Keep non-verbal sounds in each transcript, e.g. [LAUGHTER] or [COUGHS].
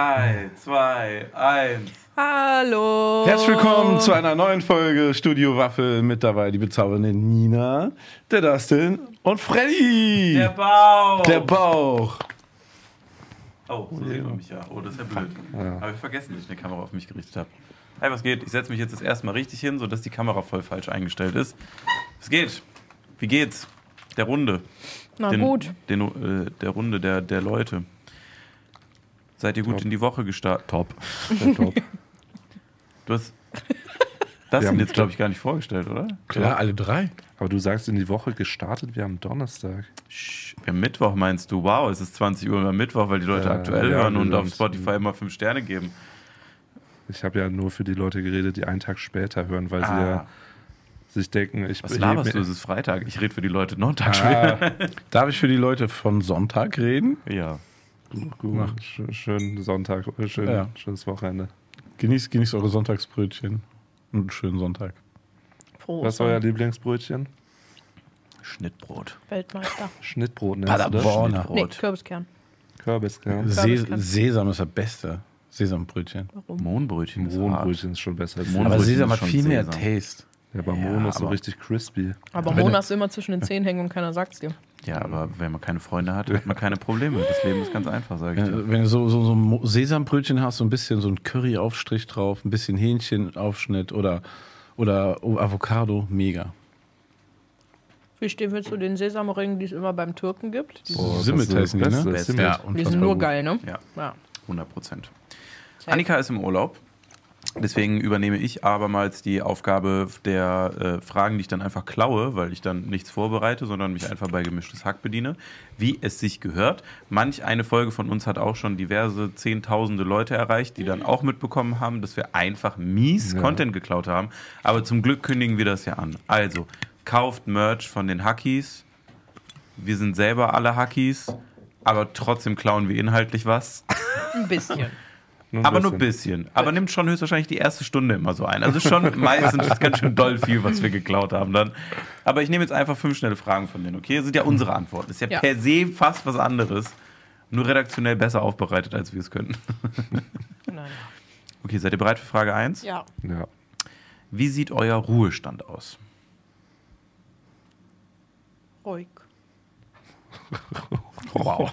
3, 2, 1. Hallo. Herzlich willkommen zu einer neuen Folge Studio Waffel. Mit dabei die bezaubernde Nina, der Dustin und Freddy. Der Bauch. Der Bauch. Oh, so sieht man mich ja. Oh, das ist ja blöd. Habe ich vergessen, dass ich eine Kamera auf mich gerichtet habe. Hey, was geht? Ich setze mich jetzt das erste Mal richtig hin, sodass die Kamera voll falsch eingestellt ist. Was geht? Wie geht's? Der Runde. Na den, gut. Den, äh, der Runde der, der Leute. Seid ihr gut Top. in die Woche gestartet? Top. Top. [LAUGHS] Du hast das Wir sind haben- jetzt, glaube ich, gar nicht vorgestellt, oder? Klar, alle drei. Aber du sagst in die Woche gestartet, wir haben Donnerstag. Sch- Wir haben Mittwoch, meinst du? Wow, es ist 20 Uhr am Mittwoch, weil die Leute Ja, aktuell ja, hören und wir auf Spotify immer 5 Sterne geben. Ich habe ja nur für die Leute geredet, die einen Tag später hören, weil sie Ah. ja sich denken, ich Was heb laberst du? Es ist Freitag. Ich rede für die Leute noch einen Tag später. Ah, Darf ich für die Leute von Sonntag reden? Ja. Gut, sch- schönen Sonntag, äh, schön, Ja. schönes Wochenende. Genießt, genießt eure Sonntagsbrötchen. Und einen schönen Sonntag. Froh. Was ist euer Lieblingsbrötchen? Schnittbrot. Weltmeister. Schnittbrot, du das? Paderborner. Nee, Brot. Kürbiskern. Kürbiskern. Se Kürbiskern. Sesam ist das Beste. Sesambrötchen. Warum? Mohnbrötchen ist. Mohnbrötchen ist schon besser. als Mohnbrötchen Aber Sesam hat viel mehr Sesam. Taste. Ja, aber Ja, Mohn ist so richtig crispy. Aber Mona er- ist immer zwischen den Zehen hängen und keiner sagt's dir. Ja, aber wenn man keine Freunde hat, hat man keine Probleme. Das Leben ist ganz einfach, sage ich dir. Wenn, du so, so, so ein Sesambrötchen hast, so ein bisschen so ein Curry-Aufstrich drauf, ein bisschen Hähnchenaufschnitt oder, oder Avocado, mega. Wie stehen wir zu den Sesamringen, die es immer beim Türken gibt? Oh, Simmet heißen die, ne? Beste, Best. Simmet. Ja, die sind nur gut. geil, ne? Ja, Ja. 100 Prozent. Annika ist im Urlaub. Deswegen übernehme ich abermals die Aufgabe der äh, Fragen, die ich dann einfach klaue, weil ich dann nichts vorbereite, sondern mich einfach bei gemischtes Hack bediene, wie es sich gehört. Manch eine Folge von uns hat auch schon diverse zehntausende Leute erreicht, die dann auch mitbekommen haben, dass wir einfach mies Ja. Content geklaut haben. Aber zum Glück kündigen wir das ja an. Also, kauft Merch von den Hackies. Wir sind selber alle Hackies, aber trotzdem klauen wir inhaltlich was. Ein bisschen. Nur Aber nur ein bisschen. Aber nimmt schon höchstwahrscheinlich die erste Stunde immer so ein. Also schon [LAUGHS] meistens ist ganz schön doll viel, was wir geklaut haben dann. Aber ich nehme jetzt einfach fünf schnelle Fragen von denen, okay? Das sind ja unsere Antworten. Das ist ja, Ja. per se fast was anderes. Nur redaktionell besser aufbereitet, als wir es könnten. [LAUGHS] Nein. Okay, seid ihr bereit für Frage 1? Ja. Ja. Wie sieht euer Ruhestand aus? Ruhig. [LAUGHS] Wow.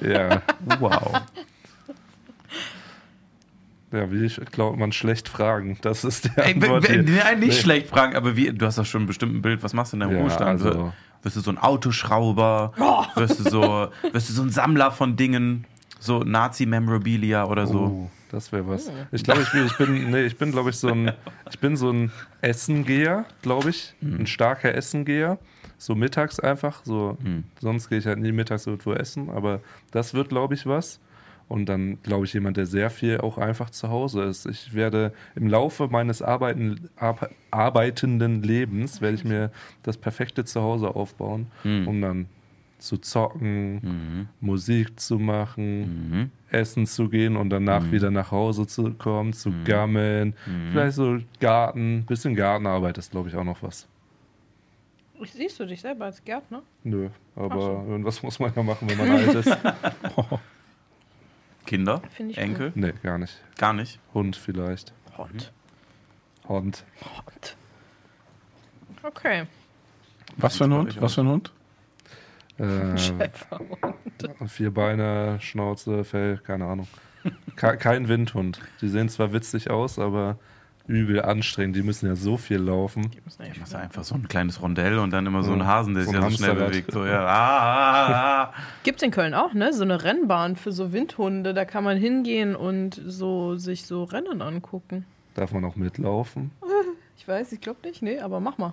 Ja. Wow. Ja, wie ich, glaubt man schlecht fragen. Das ist Ey, Antwort. hier. nein, nicht Nee. schlecht fragen, aber wie, du hast doch schon bestimmt ein Bild. Was machst du in deinem Ja, Ruhestand? also- Wirst du so ein Autoschrauber? Wirst, du so, wirst du so ein Sammler von Dingen? So Nazi-Memorabilia oder so? Oh, das wäre was. Ich glaube, ich bin, ich bin, nee, ich bin, glaube ich, so ein, ich bin so ein Essengeher, glaube ich. Ein starker Essengeher. So mittags einfach. So, sonst gehe ich halt nie mittags irgendwo essen, aber das wird, glaube ich, was. Und dann, glaube ich, jemand, der sehr viel auch einfach zu Hause ist. Ich werde im Laufe meines Arbeiten, Ar arbeitenden Lebens, werde ich mir das perfekte Zuhause aufbauen, um dann zu zocken, Musik zu machen, essen zu gehen und danach wieder nach Hause zu kommen, zu gammeln. Vielleicht so Garten, bisschen Gartenarbeit ist, glaube ich, auch noch was. Ich, siehst du dich selber als Gärtner? Nö, aber so. irgendwas muss man ja machen, wenn man alt ist. [LAUGHS] [LAUGHS] Kinder? Finde ich Enkel? nee, gar nicht. Gar nicht. Hund vielleicht. Hund. Hund. Hund. Okay. Was für ein Hund? Was für ein Hund? Äh, Schäferhund. vier Beine, Schnauze, Fell, keine Ahnung. Ke kein Windhund. Die sehen zwar witzig aus, aber übel anstrengend. Die müssen ja so viel laufen. Die müssen mach einfach so ein kleines Rondell und dann immer so Ja, einen Hasen, der so sich ein ja so schnell bewegt. So, ja. ah, ah, ah. Gibt's in Köln auch, ne? So eine Rennbahn für so Windhunde. Da kann man hingehen und so sich so Rennen angucken. Darf man auch mitlaufen? [LAUGHS] Ich weiß, ich glaube nicht. Nee, aber mach mal.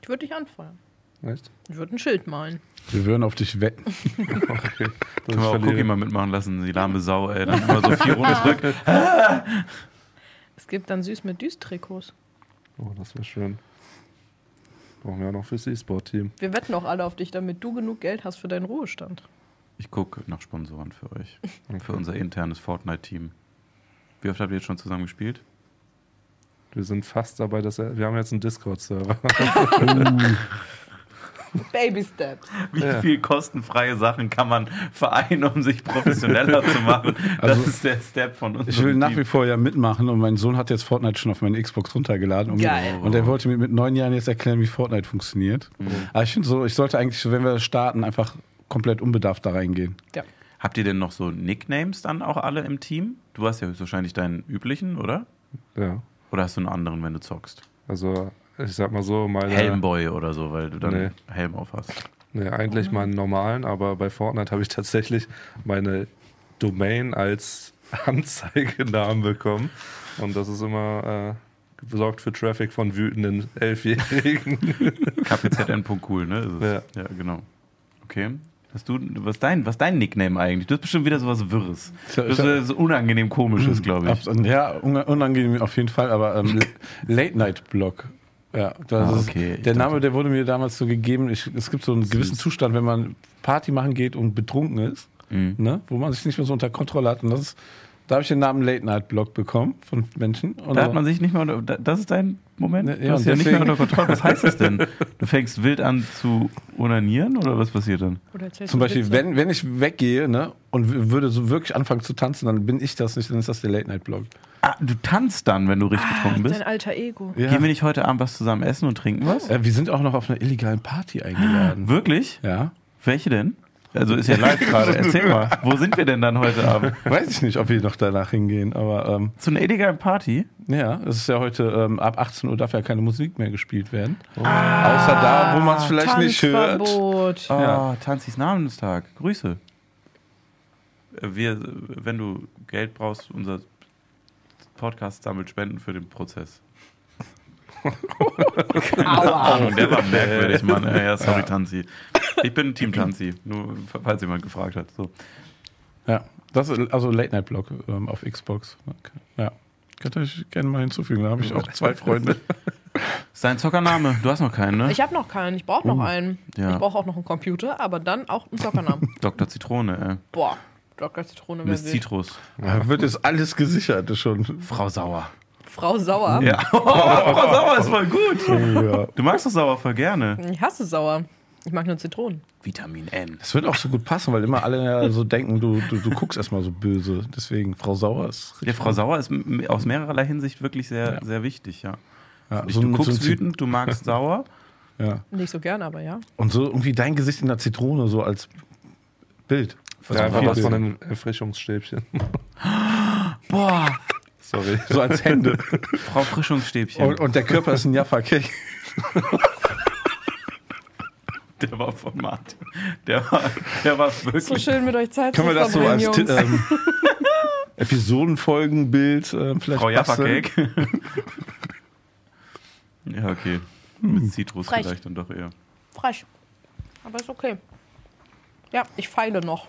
Ich würde dich anfeuern. Echt? Ich würde ein Schild malen. Wir würden auf dich wetten. [LAUGHS] [LAUGHS] Okay. Können wir auch Cookie mal mitmachen lassen, die lahme Sau, ey. Dann immer so vier Runden zurück. [LAUGHS] Es gibt dann süß mit Düst-Trikots. Oh, das wäre schön. Brauchen wir ja noch fürs E-Sport-Team. Wir wetten auch alle auf dich, damit du genug Geld hast für deinen Ruhestand. Ich gucke nach Sponsoren für euch. Für unser internes Fortnite-Team. Wie oft habt ihr jetzt schon zusammen gespielt? Wir sind fast dabei, dass er, wir haben jetzt einen Discord-Server. Baby Steps. Wie Ja. viel kostenfreie Sachen kann man vereinen, um sich professioneller zu machen? Das Also, ist der Step von uns. Ich will nach wie vor ja mitmachen und mein Sohn hat jetzt Fortnite schon auf meine Xbox runtergeladen. Und, Geil. und er wollte mir mit neun Jahren jetzt erklären, wie Fortnite funktioniert. Aber ich finde so, ich sollte eigentlich, wenn wir starten, einfach komplett unbedarft da reingehen. Ja. Habt ihr denn noch so Nicknames dann auch alle im Team? Du hast ja höchstwahrscheinlich deinen üblichen, oder? Ja. Oder hast du einen anderen, wenn du zockst? Also, ich sag mal so, meine. Helmboy oder so, weil du dann Nee. Helm auf hast. Nee, eigentlich meinen normalen, aber bei Fortnite habe ich tatsächlich meine Domain als [LAUGHS] Anzeigenamen bekommen. Und das ist immer äh, sorgt für Traffic von wütenden Elfjährigen. [LAUGHS] kpzn.cool, ne? Ist es. Ja. ja, genau. Okay. Hast du, was dein, was dein Nickname eigentlich? Du hast bestimmt wieder sowas Wirres. Das ist so unangenehm komisches, [CLEARS THROAT] glaube ich. Ja, un- unangenehm auf jeden Fall, aber ähm, [LAUGHS] Late-Night-Blog. Ja, das Ah, ist, okay. Ich der dachte- Name, der wurde mir damals so gegeben. Ich, es gibt so einen gewissen Zustand, wenn man Party machen geht und betrunken ist, Mhm. ne, wo man sich nicht mehr so unter Kontrolle hat. Und das ist, da habe ich den Namen Late-Night-Blog bekommen von Menschen. Und Da hat man sich nicht mehr unter, da- das ist dein Moment? Ne, du ja, hast und ja nicht mehr unter Kontrolle. Was heißt das denn? [LAUGHS] Du fängst wild an zu onanieren oder was passiert dann? Oder erzählst zum du Beispiel, wenn, wenn ich weggehe ne, und würde so wirklich anfangen zu tanzen, dann bin ich das nicht, dann ist das der Late-Night-Blog. Ah, du tanzt dann, wenn du richtig betrunken bist? Dein alter Ego. Ja. Gehen wir nicht heute Abend was zusammen essen und trinken was? Äh, wir sind auch noch auf einer illegalen Party eingeladen. Wirklich? Ja. Welche denn? Also ist ja live [LAUGHS] gerade. Erzähl mal, wo sind wir denn dann heute Abend? Weiß ich nicht, ob wir noch danach hingehen, aber ähm, Zu einer illegalen Party? Ja, es ist ja heute ähm, ab 18 Uhr darf ja keine Musik mehr gespielt werden. Ah. Außer da, wo man es vielleicht nicht hört. Tanzverbot. Oh, Ja. Tanzis Namenstag. Grüße. Wir, wenn du Geld brauchst, unser Podcast sammelt Spenden für den Prozess. [LAUGHS] Aua. Und der war merkwürdig, Mann. Ja, ja, sorry, Tanzi. Ich bin [LAUGHS] Team Tanzi, nur falls jemand gefragt hat. So. Ja, das ist also Late Night Blog ähm, auf Xbox. Okay. Ja, könnt ihr euch gerne mal hinzufügen. Da habe ich auch zwei Freunde. [LAUGHS] Ist dein Zockername? Du hast noch keinen, ne? Ich habe noch keinen. Ich brauche noch einen. ja. Ich brauche auch noch einen Computer, aber dann auch einen Zockernamen. [LAUGHS] Dr. Zitrone, Boah, Dr. Zitrone wer Miss will. Zitrus. Da wird jetzt alles gesichert schon. Frau Sauer. Frau Sauer. Ja. Frau Sauer ist voll gut. Ja. Du magst doch Sauer voll gerne. Ich hasse sauer. Ich mag nur Zitronen. Vitamin N. Das wird auch so gut passen, weil immer alle ja [LAUGHS] so denken, du, du, du guckst erstmal so böse. Deswegen, Frau Sauer ist Ja, Frau Sauer ist aus mehrerlei Hinsicht wirklich sehr, Ja. sehr wichtig, ja. Ja, so du so guckst einem wütend, du magst [LAUGHS] sauer. Ja. Nicht so gern, aber ja. Und so irgendwie dein Gesicht in der Zitrone, so als Bild. Ja, einfach was von den Erfrischungsstäbchen. [LAUGHS] Boah, Sorry. so als Hände. Frau Frischungsstäbchen. und, und der Körper ist ein Jaffa Cake. Der war von Martin. Der war, der war wirklich. So schön mit euch Zeit Können zu wir das so als ähm, Episodenfolgenbild äh, [LAUGHS] vielleicht Frau Jaffa basteln? Cake. [LAUGHS] ja, okay. Mit Zitrus Frech. vielleicht dann doch eher. Frech. Aber ist okay. Ja, ich feile noch.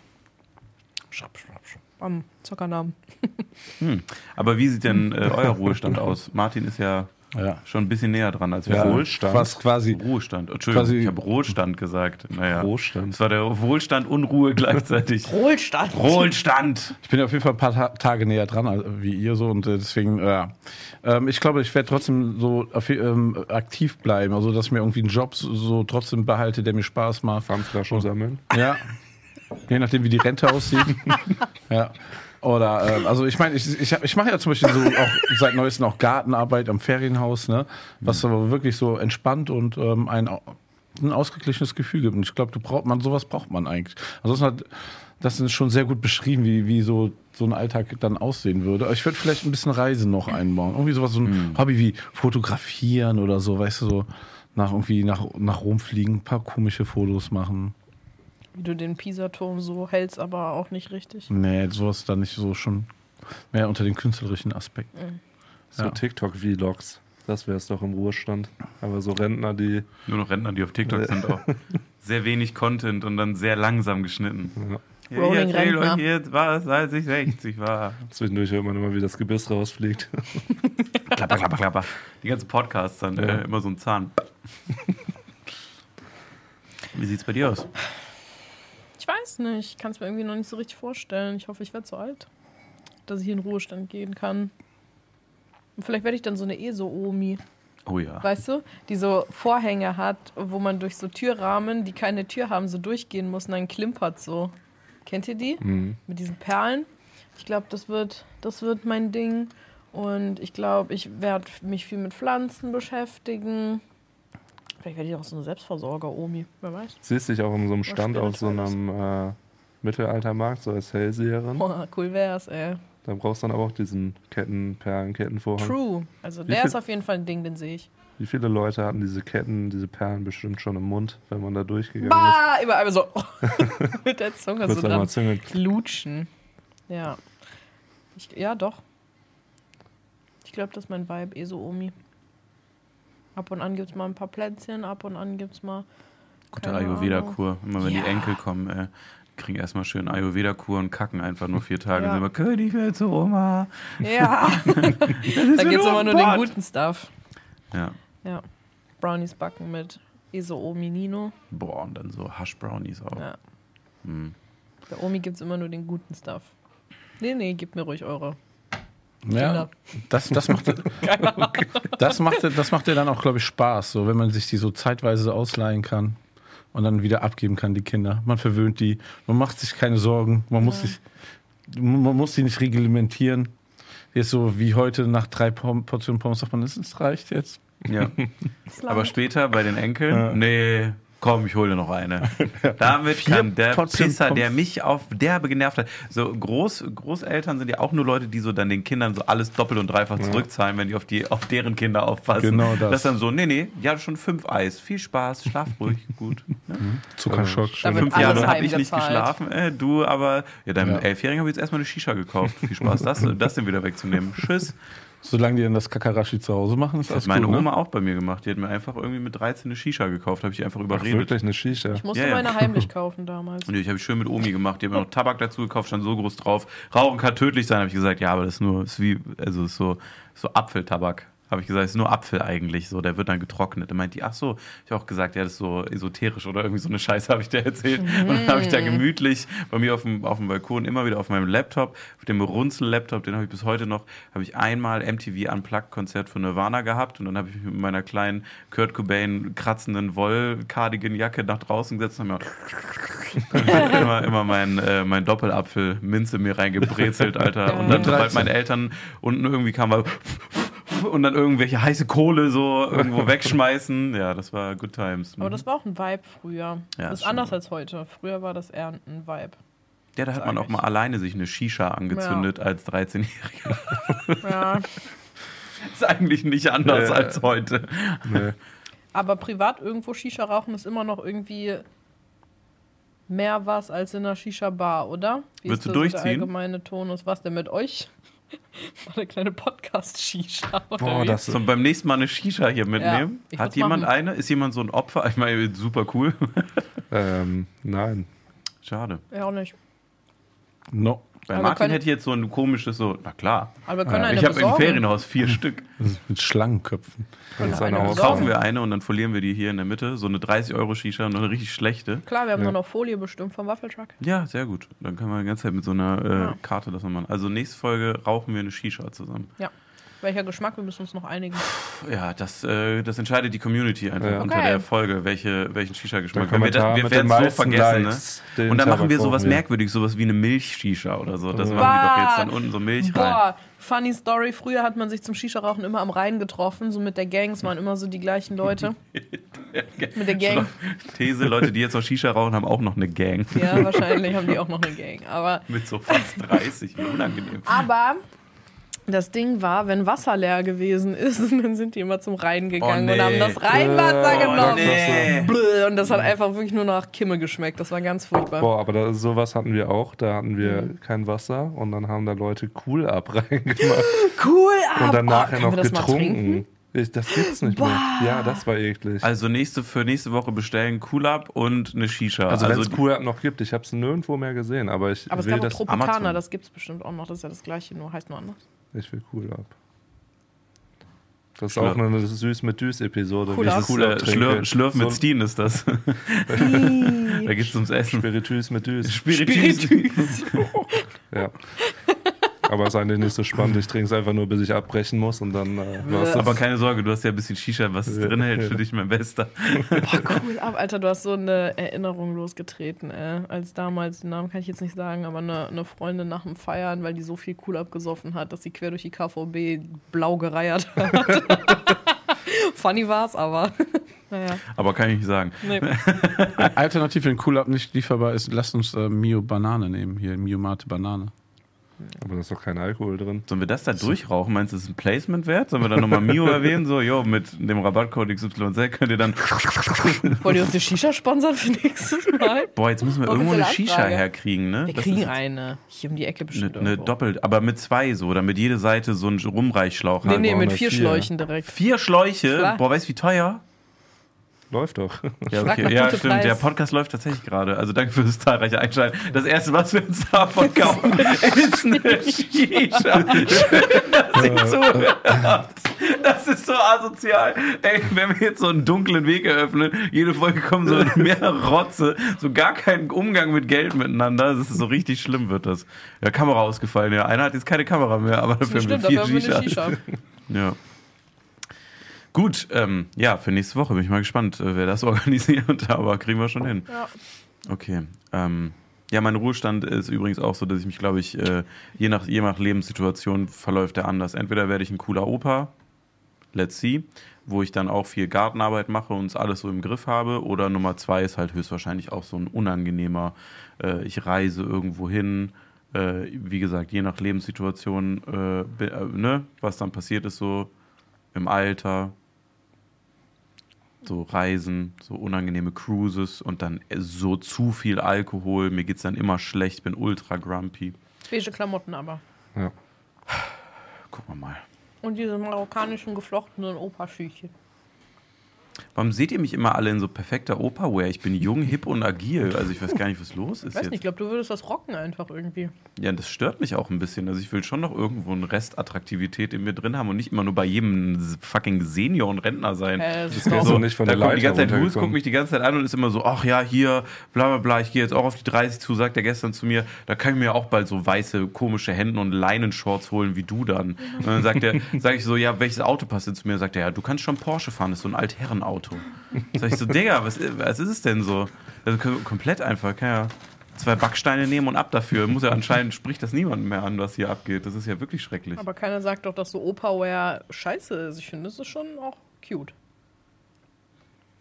Am Zockernamen. [LAUGHS] Hm. Aber wie sieht denn äh, euer Ruhestand aus? Martin ist ja Ja. schon ein bisschen näher dran als wir. ja. Wohlstand. Was quasi. Ruhestand. Entschuldigung, Quasi- ich habe Ruhestand gesagt. Naja. Wohlstand. Das war der Wohlstand und Ruhe gleichzeitig. [LAUGHS] Wohlstand. Wohlstand! Ich bin ja auf jeden Fall ein paar Ta Tage näher dran als, wie ihr so und äh, deswegen, ja. Ähm, ich glaube, ich werde trotzdem so auf, ähm, aktiv bleiben, also dass ich mir irgendwie einen Job so, so trotzdem behalte, der mir Spaß macht. Pfandflaschen sammeln. Ja. [LAUGHS] Je nachdem, wie die Rente aussieht. [LAUGHS] ja. Oder, äh, also ich meine, ich, ich, ich mache ja zum Beispiel so auch seit neuestem auch Gartenarbeit am Ferienhaus, ne? Was aber wirklich so entspannt und ähm, ein, ein ausgeglichenes Gefühl gibt. Und ich glaube, du braucht man, sowas braucht man eigentlich. Ansonsten hat das ist schon sehr gut beschrieben, wie, wie so, so ein Alltag dann aussehen würde. Aber ich würde vielleicht ein bisschen Reisen noch einbauen. Irgendwie sowas, so ein Hobby wie Fotografieren oder so, weißt du, so nach irgendwie nach, nach Rom fliegen, ein paar komische Fotos machen. Wie du den Pisa-Turm so hältst, aber auch nicht richtig. Nee, sowas dann nicht so schon mehr unter den künstlerischen Aspekten. So Ja. TikTok-Vlogs. Das wäre es doch im Ruhestand. Aber so Rentner, die. Nur noch Rentner, die auf TikTok sind auch. Sehr wenig Content und dann sehr langsam geschnitten. Ja, Ja, Rolling ich erzähl Rentner. euch jetzt was, als ich 60 war. zwischendurch hört man immer, wie das Gebiss rausfliegt. [LAUGHS] Klapper, klapper, klapper. Die ganzen Podcasts dann Ja. äh, immer so ein Zahn. [LAUGHS] Wie sieht's bei dir aus? Ich weiß nicht. Ich kann es mir irgendwie noch nicht so richtig vorstellen. Ich hoffe, ich werde so alt, dass ich in den Ruhestand gehen kann. Und vielleicht werde ich dann so eine ESO-Omi. Oh ja. Weißt du? Die so Vorhänge hat, wo man durch so Türrahmen, die keine Tür haben, so durchgehen muss und dann klimpert so. Kennt ihr die? Mit diesen Perlen. Ich glaube, das wird, das wird mein Ding. Und ich glaube, ich werde mich viel mit Pflanzen beschäftigen. Vielleicht werde ich auch so eine Selbstversorger-Omi. Wer weiß. Siehst dich auch in so einem Stand auf so einem äh, Mittelaltermarkt, so als Hellseherin. Boah, cool wär's, ey. Da brauchst du dann aber auch diesen Ketten, Perlen, Kettenvorhang. True. Also Wie der viel- ist auf jeden Fall ein Ding, den sehe ich. Wie viele Leute hatten diese Ketten, diese Perlen bestimmt schon im Mund, wenn man da durchgegangen Bah! Überall so [LAUGHS] [LAUGHS] mit der Zunge ist? so dran Zunge. lutschen. Ja. Ich, ja, doch. Ich glaube, das ist mein Vibe, eh so Omi. Ab und an gibt es mal ein paar Plätzchen, ab und an gibt es mal. Gute Ayurveda-Kur. Immer wenn Ja. die Enkel kommen, äh, kriegen erstmal schön Ayurveda-Kur und kacken einfach nur vier Tage. Ja. Und sind immer, König will zu Oma. Ja, [LAUGHS] da gibt es immer nur den guten Stuff. Ja. Ja. Brownies backen mit Eso Omi Nino. Boah, und dann so Hash-Brownies auch. Ja. Hm. Bei Omi gibt es immer nur den guten Stuff. Nee, nee, gebt mir ruhig eure. Ja, das, [LAUGHS] das, macht, das, macht, das macht ja dann auch, glaube ich, Spaß, so, wenn man sich die so zeitweise ausleihen kann und dann wieder abgeben kann, die Kinder. Man verwöhnt die, man macht sich keine Sorgen, man muss, sich, man muss sie nicht reglementieren. Jetzt so wie heute nach drei Portionen Pommes sagt man, es es reicht jetzt. Ja. [LAUGHS] Aber später bei den Enkeln, Ja. nee, komm, ich hole dir noch eine. [LAUGHS] Damit kann der Pisser, der mich auf derbe genervt hat. So Groß, Großeltern sind ja auch nur Leute, die so dann den Kindern so alles doppelt und dreifach zurückzahlen, wenn die auf, die auf deren Kinder aufpassen. Genau das. Das ist dann so, nee, nee, ja, schon fünf Eis. Viel Spaß, schlaf ruhig, [LAUGHS] gut. Ja. Zuckerschock. Da wird Fünf Jahre habe ich nicht geschlafen, äh, du, aber ja, deinem Ja. Elfjährigen habe ich jetzt erstmal eine Shisha gekauft. Viel Spaß, das, [LAUGHS] das denn wieder wegzunehmen. Tschüss. Solange die dann das Kakarashi zu Hause machen, ist Das das hat meine cool, Oma ne? auch bei mir gemacht. Die hat mir einfach irgendwie mit 13 eine Shisha gekauft, habe ich die einfach Ach, überredet. wirklich eine Shisha. Ich musste Ja, ja. meine heimlich kaufen damals. [LAUGHS] Und die habe ich schön mit Omi gemacht. Die haben mir noch Tabak dazu gekauft, stand so groß drauf. Rauchen kann tödlich sein, habe ich gesagt. Ja, aber das ist nur, ist wie, also ist so, so Apfeltabak. Habe ich gesagt, ist nur Apfel eigentlich, so, der wird dann getrocknet. Dann meint die, ach so, ich habe auch gesagt, ja, das ist so esoterisch oder irgendwie so eine Scheiße habe ich dir erzählt. Und dann habe ich da gemütlich bei mir auf dem, auf dem Balkon immer wieder auf meinem Laptop, auf dem Runzel-Laptop, den habe ich bis heute noch, habe ich einmal MTV Unplugged-Konzert von Nirvana gehabt und dann habe ich mich mit meiner kleinen Kurt Cobain kratzenden Woll-Cardigan-Jacke nach draußen gesetzt und habe mir [LAUGHS] immer, immer mein, äh, mein Doppelapfel Minze mir reingebrezelt, Alter. Und dann, sobald 13. meine Eltern unten irgendwie kamen, war und dann irgendwelche heiße Kohle so [LAUGHS] irgendwo wegschmeißen. Ja, das war Good Times. Aber das war auch ein Vibe früher. Ja, das ist anders stimmt. als heute. Früher war das eher ein Vibe. ja, da hat man auch mal alleine sich eine Shisha angezündet als 13-Jähriger. [LAUGHS] Ja. [LAUGHS] ist eigentlich nicht anders Ja. als heute. Nee. Aber privat irgendwo Shisha rauchen ist immer noch irgendwie mehr was als in einer Shisha-Bar, oder? Wie Würdest ist du so der durchziehen? allgemeine Tonus? Was denn mit euch? War [LAUGHS] eine kleine Podcast-Shisha. Boah, das So, beim nächsten Mal eine Shisha hier mitnehmen. ich Hat jemand machen. eine? Ist jemand so ein Opfer? Ich meine, super cool. Ähm, nein. Schade. Ja, auch nicht. No. Bei Aber Martin können- hätte ich jetzt so ein komisches, so, na klar. Aber wir können Ja, eine Ich habe im. Ferienhaus vier [LAUGHS] Stück. Mit Schlangenköpfen. Aus- Kaufen wir eine und dann verlieren wir die hier in der Mitte. So eine 30-Euro-Shisha und eine richtig schlechte. Klar, wir haben Ja. noch Folie bestimmt vom Waffeltruck. Ja, sehr gut. Dann können wir die ganze Zeit mit so einer äh, Ja. Karte das noch machen. Also nächste Folge rauchen wir eine Shisha zusammen. Ja. Welcher Geschmack? Wir müssen uns noch einigen. Ja, das, äh, das entscheidet die Community einfach Ja. unter Okay. der Folge, welche, welchen Shisha-Geschmack. Wir wir werden den es so vergessen, Likes, ne? Und dann machen wir sowas wir. Merkwürdiges, sowas wie eine Milch-Shisha oder so. Das Äh. machen die doch jetzt Bah. dann unten so Milch rein. Boah, funny Story. Früher hat man sich zum Shisha-Rauchen immer am Rhein getroffen, so mit der Gang. Es waren immer so die gleichen Leute. [LAUGHS] mit der Gang. These, Leute, die jetzt noch Shisha rauchen, haben auch noch eine Gang. Ja, wahrscheinlich haben die auch noch eine Gang. Aber, [LAUGHS] Mit so fast 30. Unangenehm. aber das Ding war, wenn Wasser leer gewesen ist, [LAUGHS] dann sind die immer zum Rhein gegangen Oh, und haben nee. das Rheinwasser Oh, genommen. nee. Und das hat einfach wirklich nur nach Kimme geschmeckt. Das war ganz furchtbar. Boah, aber da, sowas hatten wir auch. Da hatten wir Mhm. kein Wasser und dann haben da Leute Cool ab [LAUGHS] reingemacht Cool, aber und dann nachher können noch getrunken. Ich, das gibt's nicht mehr. Ja, das war eklig. Also, Also nächste, für nächste Woche bestellen Cool-Up und eine Shisha. wenn es Cool ab noch gibt, ich habe es nirgendwo mehr gesehen, aber ich Aber es will gab auch das. Tropicana, Amazon. das gibt es bestimmt auch noch. Das ist ja das gleiche, nur heißt nur anders. Ich will Cool ab. Das ist Schlürf. auch eine süß mit Düs Episode. Cool das Cooler auch trinke. Schlürf, Schlürf mit So Steen ist das. [LAUGHS] da geht's ums Essen. Spiritus mit Düs. Spiritus. Ja. Aber ist eigentlich nicht so spannend. Ich trinke es einfach nur, bis ich abbrechen muss und dann äh, war's das. Aber keine Sorge, du hast ja ein bisschen Shisha, was es Ja, drin hält, ja. für dich mein Bester. Boah, cool ab, Alter, du hast so eine Erinnerung losgetreten, ey. Als damals, den Namen kann ich jetzt nicht sagen, aber eine, eine Freundin nach dem Feiern, weil die so viel cool abgesoffen hat, dass sie quer durch die KVB blau gereiert hat. [LAUGHS] Funny war's aber. naja, Aber kann ich nicht sagen. nee. [LAUGHS] Alternativ, wenn Cool-Up nicht lieferbar ist, lasst uns äh, Mio Banane nehmen. Hier, Mio Mate Banane. Aber da ist doch kein Alkohol drin. Sollen wir das da durchrauchen? Meinst du, das ist ein Placement wert? Sollen wir dann nochmal Mio [LAUGHS] erwähnen? So, jo, mit dem Rabattcode XYZ könnt ihr dann. Wollt ihr uns die Shisha sponsern für nächstes Mal? Boah, jetzt müssen wir irgendwo eine Shisha Anfrage. herkriegen, ne? Wir Das kriegen eine. Hier um die Ecke bestimmt. Eine, eine irgendwo. doppelt, aber mit zwei so, damit jede Seite so einen Rumreichschlauch Nee, hat. nee, brauchen mit vier vier. Schläuchen direkt. Vier Schläuche? Klar. Boah, weißt du, wie teuer? Läuft doch. Ja, okay. ja stimmt. Preis. Der Podcast läuft tatsächlich gerade. Also danke fürs zahlreiche Einschalten. Das erste, was wir uns davon [LAUGHS] kaufen, ist eine Shisha. Dass ihr zuhört. Das ist so asozial. Ey, wenn wir jetzt so einen dunklen Weg eröffnen, jede Folge kommen so [LAUGHS] mehr Rotze, so gar keinen Umgang mit Geld miteinander. Das ist so richtig schlimm wird das. Ja, Kamera ausgefallen. Ja, einer hat jetzt keine Kamera mehr, aber dafür haben wir Stimmt, vier. Shisha. Ja. Gut, ähm, ja, für nächste Woche bin ich mal gespannt, äh, wer das [LAUGHS] organisiert, aber kriegen wir schon hin. Ja. Okay. Ähm, ja, mein Ruhestand ist übrigens auch so, dass ich mich, glaube ich, äh, je, nach, je nach Lebenssituation verläuft der anders. Entweder werde ich ein cooler Opa, let's see, wo ich dann auch viel Gartenarbeit mache und es alles so im Griff habe. Oder Nummer zwei ist halt höchstwahrscheinlich auch so ein unangenehmer, äh, ich reise irgendwo hin. Äh, wie gesagt, je nach Lebenssituation, äh, äh, ne, was dann passiert ist, so im Alter, so Reisen, so unangenehme Cruises und dann so zu viel Alkohol. Mir geht's dann immer schlecht, bin ultra grumpy. Beige Klamotten aber. Ja. Gucken wir mal. Und diese marokkanischen geflochtenen Opa-Schüchchen. Warum seht ihr mich immer alle in so perfekter Opa-Wear? Ich bin jung, hip und agil. Also ich weiß gar nicht, was los ist Ich weiß jetzt. nicht, ich glaube, du würdest das rocken einfach irgendwie. Ja, das stört mich auch ein bisschen. Also ich will schon noch irgendwo einen Rest Attraktivität in mir drin haben und nicht immer nur bei jedem fucking Senior und Rentner sein. Äh, das Das ist geht doch so nicht von da der kommt die ganze Zeit runtergekommen. guckt mich die ganze Zeit an und ist immer so, ach ja, hier, bla bla bla, ich gehe jetzt auch auf die 30 zu, sagt er gestern zu mir, da kann ich mir auch bald so weiße, komische Hemden und Leinenshorts holen wie du dann. Und dann sagt er, [LAUGHS] sag ich so, ja, welches Auto passt denn zu mir? Sagt er, ja, du kannst schon Porsche fahren, das ist so ein Altherrenauto. Sag ich so, Digga, was, was ist es denn so? Also kom- komplett einfach, kann ja zwei Backsteine nehmen und ab dafür. Muss ja anscheinend, spricht das niemandem mehr an, was hier abgeht. Das ist ja wirklich schrecklich. Aber keiner sagt doch, dass so Opa-Wear scheiße ist. Ich finde, das ist schon auch cute.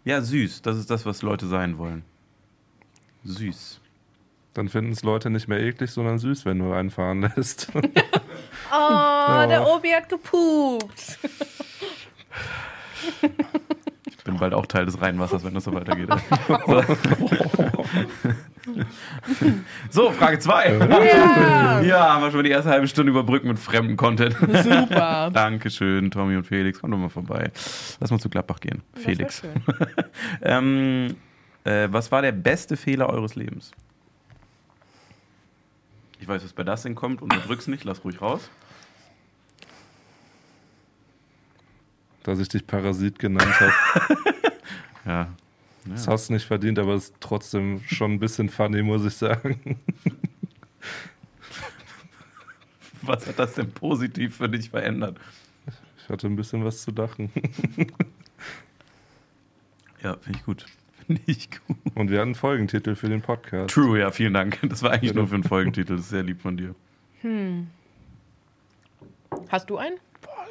Ja, süß, das ist das, was Leute sein wollen. Süß. Dann finden es Leute nicht mehr eklig, sondern süß, wenn du einen fahren lässt. [LAUGHS] [LAUGHS] Oh, der Obi hat gepupt. [LAUGHS] Ich bin bald auch Teil des Rheinwassers, wenn das so weitergeht. [LAUGHS] so, Frage 2. Ja, Ja, haben wir schon die erste halbe Stunde überbrücken mit fremden Content. super. [LAUGHS] Dankeschön, Tommy und Felix. Kommt doch mal vorbei. Lass mal zu Gladbach gehen. Felix. Das schön. [LAUGHS] Ähm, äh, was war der beste Fehler eures Lebens? Ich weiß, was bei das denn kommt. Unterdrück's nicht, lass ruhig raus. Dass ich dich Parasit genannt habe. [LAUGHS] Ja. Das hast du nicht verdient, aber es ist trotzdem schon ein bisschen funny, muss ich sagen. [LAUGHS] Was hat das denn positiv für dich verändert? Ich hatte ein bisschen was zu dachen. [LAUGHS] Ja, finde ich gut. Finde ich gut. Und wir hatten einen Folgentitel für den Podcast. True, ja, vielen Dank. Das war eigentlich nur für einen Folgentitel. Das ist sehr lieb von dir. Hast du einen?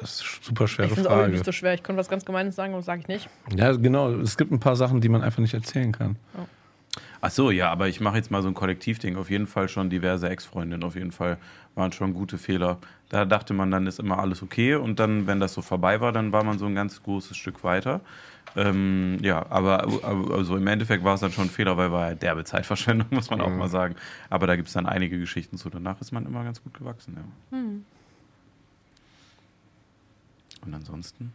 Das ist eine super schwere Ich finde es auch Frage. nicht so schwer. Ich konnte was ganz Gemeines sagen, aber das sage ich nicht. Ja, genau. Es gibt ein paar Sachen, die man einfach nicht erzählen kann. Ach so, ja, aber ich mache jetzt mal so ein Kollektivding. Auf jeden Fall schon diverse Ex-Freundinnen. Auf jeden Fall waren schon gute Fehler. Da dachte man, dann ist immer alles okay. Und dann, wenn das so vorbei war, dann war man so ein ganz großes Stück weiter. Ähm, ja, aber, also im Endeffekt war es dann schon ein Fehler, weil war ja derbe Zeitverschwendung, [LAUGHS] muss man auch mal sagen. Aber da gibt es dann einige Geschichten zu. Danach ist man immer ganz gut gewachsen, ja. Und ansonsten?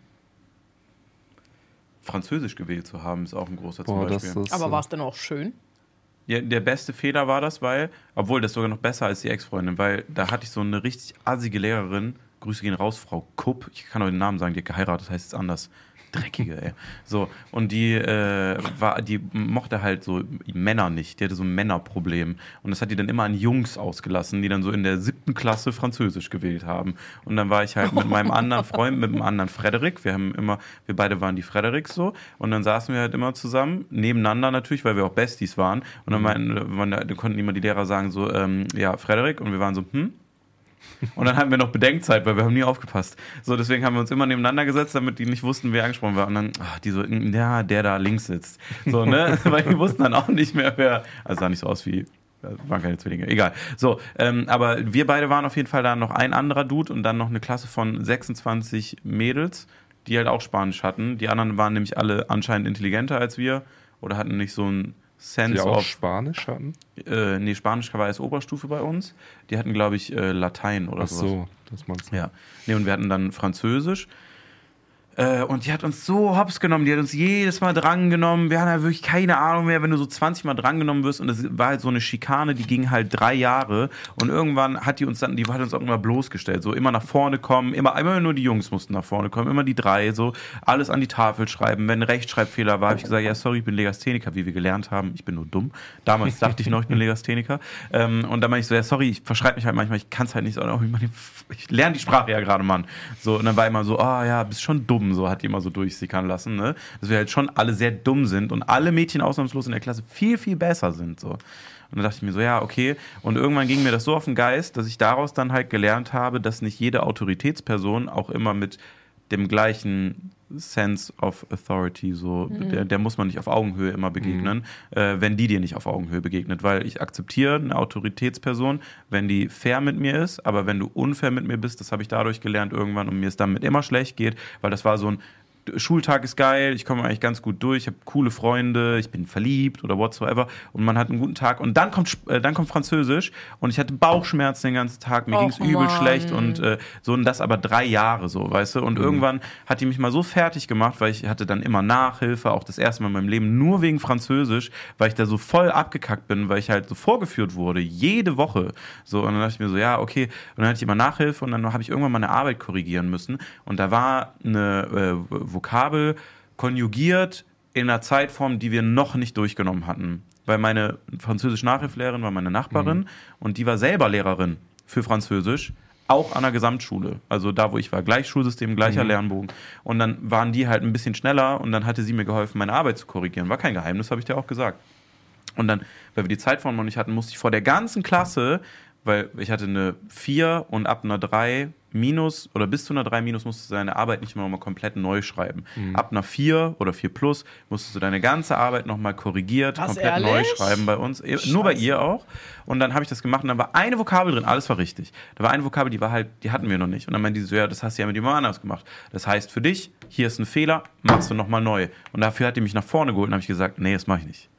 Französisch gewählt zu haben, ist auch ein großer zum Boah, das Beispiel. ist. Aber war es denn auch schön? Ja, der beste Fehler war das, weil, obwohl das sogar noch besser als die Ex-Freundin, weil da hatte ich so eine richtig assige Lehrerin, Grüße gehen raus, Frau Kupp, ich kann euch den Namen sagen, die hat geheiratet, heißt es anders. Dreckige, ey. So, und die, äh, war, die mochte halt so Männer nicht. Die hatte so ein Männerproblem. Und das hat die dann immer an Jungs ausgelassen, die dann so in der siebten Klasse Französisch gewählt haben. Und dann war ich halt mit meinem anderen Freund, mit dem anderen Frederik. Wir haben immer, wir beide waren die Frederiks so. Und dann saßen wir halt immer zusammen, nebeneinander natürlich, weil wir auch Besties waren. Und dann, meinten, dann konnten immer die Lehrer sagen so, ähm, ja, Frederik. Und wir waren so, hm? Und dann hatten wir noch Bedenkzeit, weil wir haben nie aufgepasst. So, deswegen haben wir uns immer nebeneinander gesetzt, damit die nicht wussten, wer angesprochen war. Und dann, ach, die so, ja, der da links sitzt. So, ne? [LAUGHS] [LAUGHS] weil die wussten dann auch nicht mehr, wer. Also sah nicht so aus wie das waren keine Zwillinge, egal. So, ähm, aber wir beide waren auf jeden Fall da noch ein anderer Dude und dann noch eine Klasse von 26 Mädels, die halt auch Spanisch hatten. Die anderen waren nämlich alle anscheinend intelligenter als wir oder hatten nicht so ein Sense Die auch of. Spanisch hatten? Äh, nee, Spanisch war als Oberstufe bei uns. Die hatten, glaube ich, äh, Latein oder Ach sowas. so, das meinst du. Ja. Nee, und wir hatten dann Französisch. Äh, und die hat uns so hops genommen, die hat uns jedes Mal drangenommen. Wir hatten ja wirklich keine Ahnung mehr, wenn du so 20 Mal drangenommen wirst. Und das war halt so eine Schikane, die ging halt drei Jahre. Und irgendwann hat die uns dann, die hat uns auch immer bloßgestellt. So immer nach vorne kommen, immer, immer nur die Jungs mussten nach vorne kommen, immer die drei, so alles an die Tafel schreiben. Wenn ein Rechtschreibfehler war, habe ich gesagt, ja, sorry, ich bin Legastheniker, wie wir gelernt haben. Ich bin nur dumm. Damals [LAUGHS] dachte ich noch, ich bin Legastheniker. Ähm, und dann meinte ich so, ja, sorry, ich verschreibe mich halt manchmal, ich kann es halt nicht so. Ich lerne die Sprache ja gerade, Mann. So, und dann war immer so, ah ja, bist schon dumm, so hat die immer so durchsickern lassen, ne? Dass wir halt schon alle sehr dumm sind und alle Mädchen ausnahmslos in der Klasse viel, viel besser sind. So. Und dann dachte ich mir so, ja, okay. Und irgendwann ging mir das so auf den Geist, dass ich daraus dann halt gelernt habe, dass nicht jede Autoritätsperson auch immer mit dem gleichen Sense of Authority, so, der, der muss man nicht auf Augenhöhe immer begegnen, äh, wenn die dir nicht auf Augenhöhe begegnet. Weil ich akzeptiere eine Autoritätsperson, wenn die fair mit mir ist, aber wenn du unfair mit mir bist, das habe ich dadurch gelernt irgendwann und mir es damit immer schlecht geht, weil das war so ein Schultag ist geil, ich komme eigentlich ganz gut durch, ich habe coole Freunde, ich bin verliebt oder whatsoever und man hat einen guten Tag und dann kommt Sp- äh, dann kommt Französisch und ich hatte Bauchschmerzen den ganzen Tag, mir Och, ging es übel Mann. schlecht und äh, so und das aber drei Jahre so, weißt du? Und irgendwann hat die mich mal so fertig gemacht, weil ich hatte dann immer Nachhilfe, auch das erste Mal in meinem Leben nur wegen Französisch, weil ich da so voll abgekackt bin, weil ich halt so vorgeführt wurde, jede Woche. So und dann dachte ich mir so, ja okay. Und dann hatte ich immer Nachhilfe und dann habe ich irgendwann meine Arbeit korrigieren müssen. Und da war eine äh, Vokabel konjugiert in einer Zeitform, die wir noch nicht durchgenommen hatten. Weil meine französische Nachhilfelehrerin war meine Nachbarin und die war selber Lehrerin für Französisch, auch an der Gesamtschule. Also da, wo ich war, gleich Schulsystem, gleicher Lernbogen. Und dann waren die halt ein bisschen schneller und dann hatte sie mir geholfen, meine Arbeit zu korrigieren. War kein Geheimnis, habe ich dir auch gesagt. Und dann, weil wir die Zeitform noch nicht hatten, musste ich vor der ganzen Klasse, weil ich hatte eine 4 und ab einer 3 minus oder bis zu einer 3 minus musstest du deine Arbeit nicht mehr nochmal komplett neu schreiben. Ab einer 4 oder 4 plus musstest du deine ganze Arbeit nochmal korrigiert, Was, komplett neu ehrlich? schreiben bei uns. Eh, Nur bei ihr auch. Und dann habe ich das gemacht und dann war eine Vokabel drin, alles war richtig. Da war eine Vokabel, die war halt, die hatten wir noch nicht. Und dann meinte die so, ja, das hast du ja mit jemand anders gemacht. Das heißt für dich, hier ist ein Fehler, machst du nochmal neu. Und dafür hat die mich nach vorne geholt und habe ich gesagt, nee, das mache ich nicht.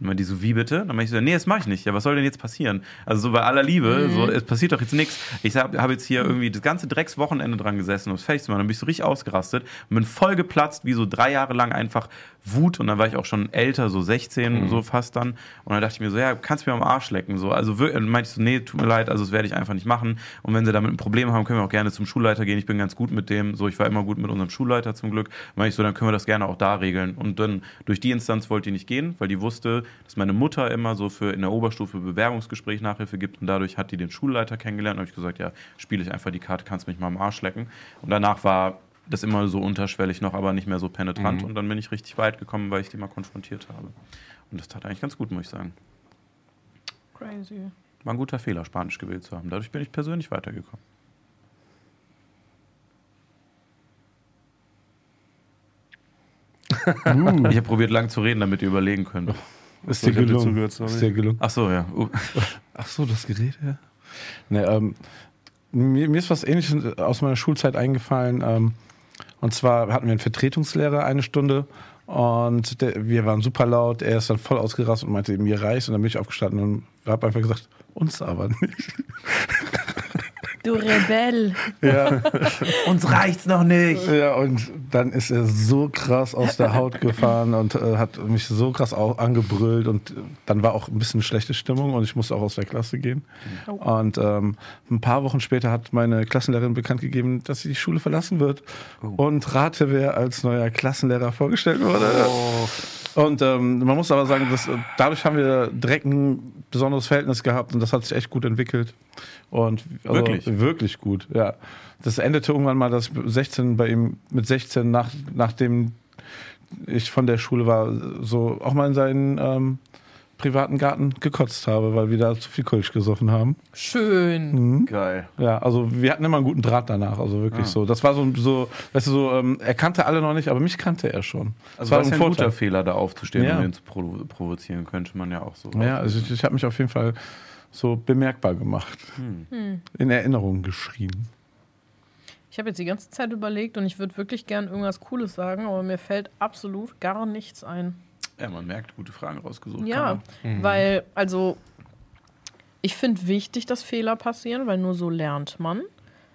Und dann die so, wie bitte? Dann meinte ich so, nee, das mache ich nicht. Ja, was soll denn jetzt passieren? Also so bei aller Liebe, so, es passiert doch jetzt nichts. Ich habe hab jetzt hier irgendwie das ganze Dreckswochenende dran gesessen, um es fertig zu machen. Dann bin ich so richtig ausgerastet und bin voll geplatzt, wie so drei Jahre lang einfach Wut. Und dann war ich auch schon älter, so 16, so fast dann. Und dann dachte ich mir so, ja, kannst du mir am Arsch lecken. So, also wir- dann meinte ich so, nee, tut mir leid, also das werde ich einfach nicht machen. Und wenn sie damit ein Problem haben, können wir auch gerne zum Schulleiter gehen. Ich bin ganz gut mit dem. So, ich war immer gut mit unserem Schulleiter zum Glück. Meinte ich so, dann können wir das gerne auch da regeln. Und dann durch die Instanz wollte die nicht gehen, weil die wusste, dass meine Mutter immer so für in der Oberstufe Bewerbungsgespräch Nachhilfe gibt. Und dadurch hat die den Schulleiter kennengelernt. Und habe ich gesagt, ja, spiele ich einfach die Karte, kannst mich mal am Arsch lecken. Und danach war das immer so unterschwellig noch, aber nicht mehr so penetrant. Und dann bin ich richtig weit gekommen, weil ich die mal konfrontiert habe. Und das tat eigentlich ganz gut, muss ich sagen. Crazy. War ein guter Fehler, Spanisch gewählt zu haben. Dadurch bin ich persönlich weitergekommen. Uh, Ich habe probiert, lang zu reden, damit ihr überlegen könnt. ist So, dir gelungen. zugehört, sorry. ist dir gelungen. Ach so, ja. Uh. Ach so, das Gerät, ja. Ne, ähm, mir, mir ist was ähnliches aus meiner Schulzeit eingefallen. Ähm, und zwar hatten wir einen Vertretungslehrer eine Stunde und der, wir waren super laut. Er ist dann voll ausgerastet und meinte, mir reicht. Und dann bin ich aufgestanden und habe einfach gesagt, uns aber nicht. Du Rebell. Ja, [LAUGHS] Uns reicht's noch nicht. ja, und dann ist er so krass aus der Haut gefahren und äh, hat mich so krass auch angebrüllt und äh, dann war auch ein bisschen schlechte Stimmung und ich musste auch aus der Klasse gehen. Und ähm, ein paar Wochen später hat meine Klassenlehrerin bekannt gegeben, dass sie die Schule verlassen wird. Und rate, wer als neuer Klassenlehrer vorgestellt wurde. Und ähm, man muss aber sagen, dass, äh, dadurch haben wir direkt ein besonderes Verhältnis gehabt und das hat sich echt gut entwickelt. Und also, Wirklich? Wirklich gut, ja. Das endete irgendwann mal, dass ich 16 bei ihm mit 16 nach, nachdem ich von der Schule war, so auch mal in seinen ähm, privaten Garten gekotzt habe, weil wir da zu viel Kölsch gesoffen haben. Schön. Geil. Ja, also wir hatten immer einen guten Draht danach, also wirklich Ah. so. Das war so, so weißt du, so, ähm, er kannte alle noch nicht, aber mich kannte er schon. Also das war ein ja ein guter. Fehler, da aufzustehen Ja. und ihn zu provo provozieren, könnte man ja auch so. Ja, also ich, ich habe mich auf jeden Fall so bemerkbar gemacht. In Erinnerung geschrien. Ich habe jetzt die ganze Zeit überlegt und ich würde wirklich gern irgendwas Cooles sagen, aber mir fällt absolut gar nichts ein. ja, man merkt, gute Fragen rausgesucht. Ja, weil, also, ich finde wichtig, dass Fehler passieren, weil nur so lernt man,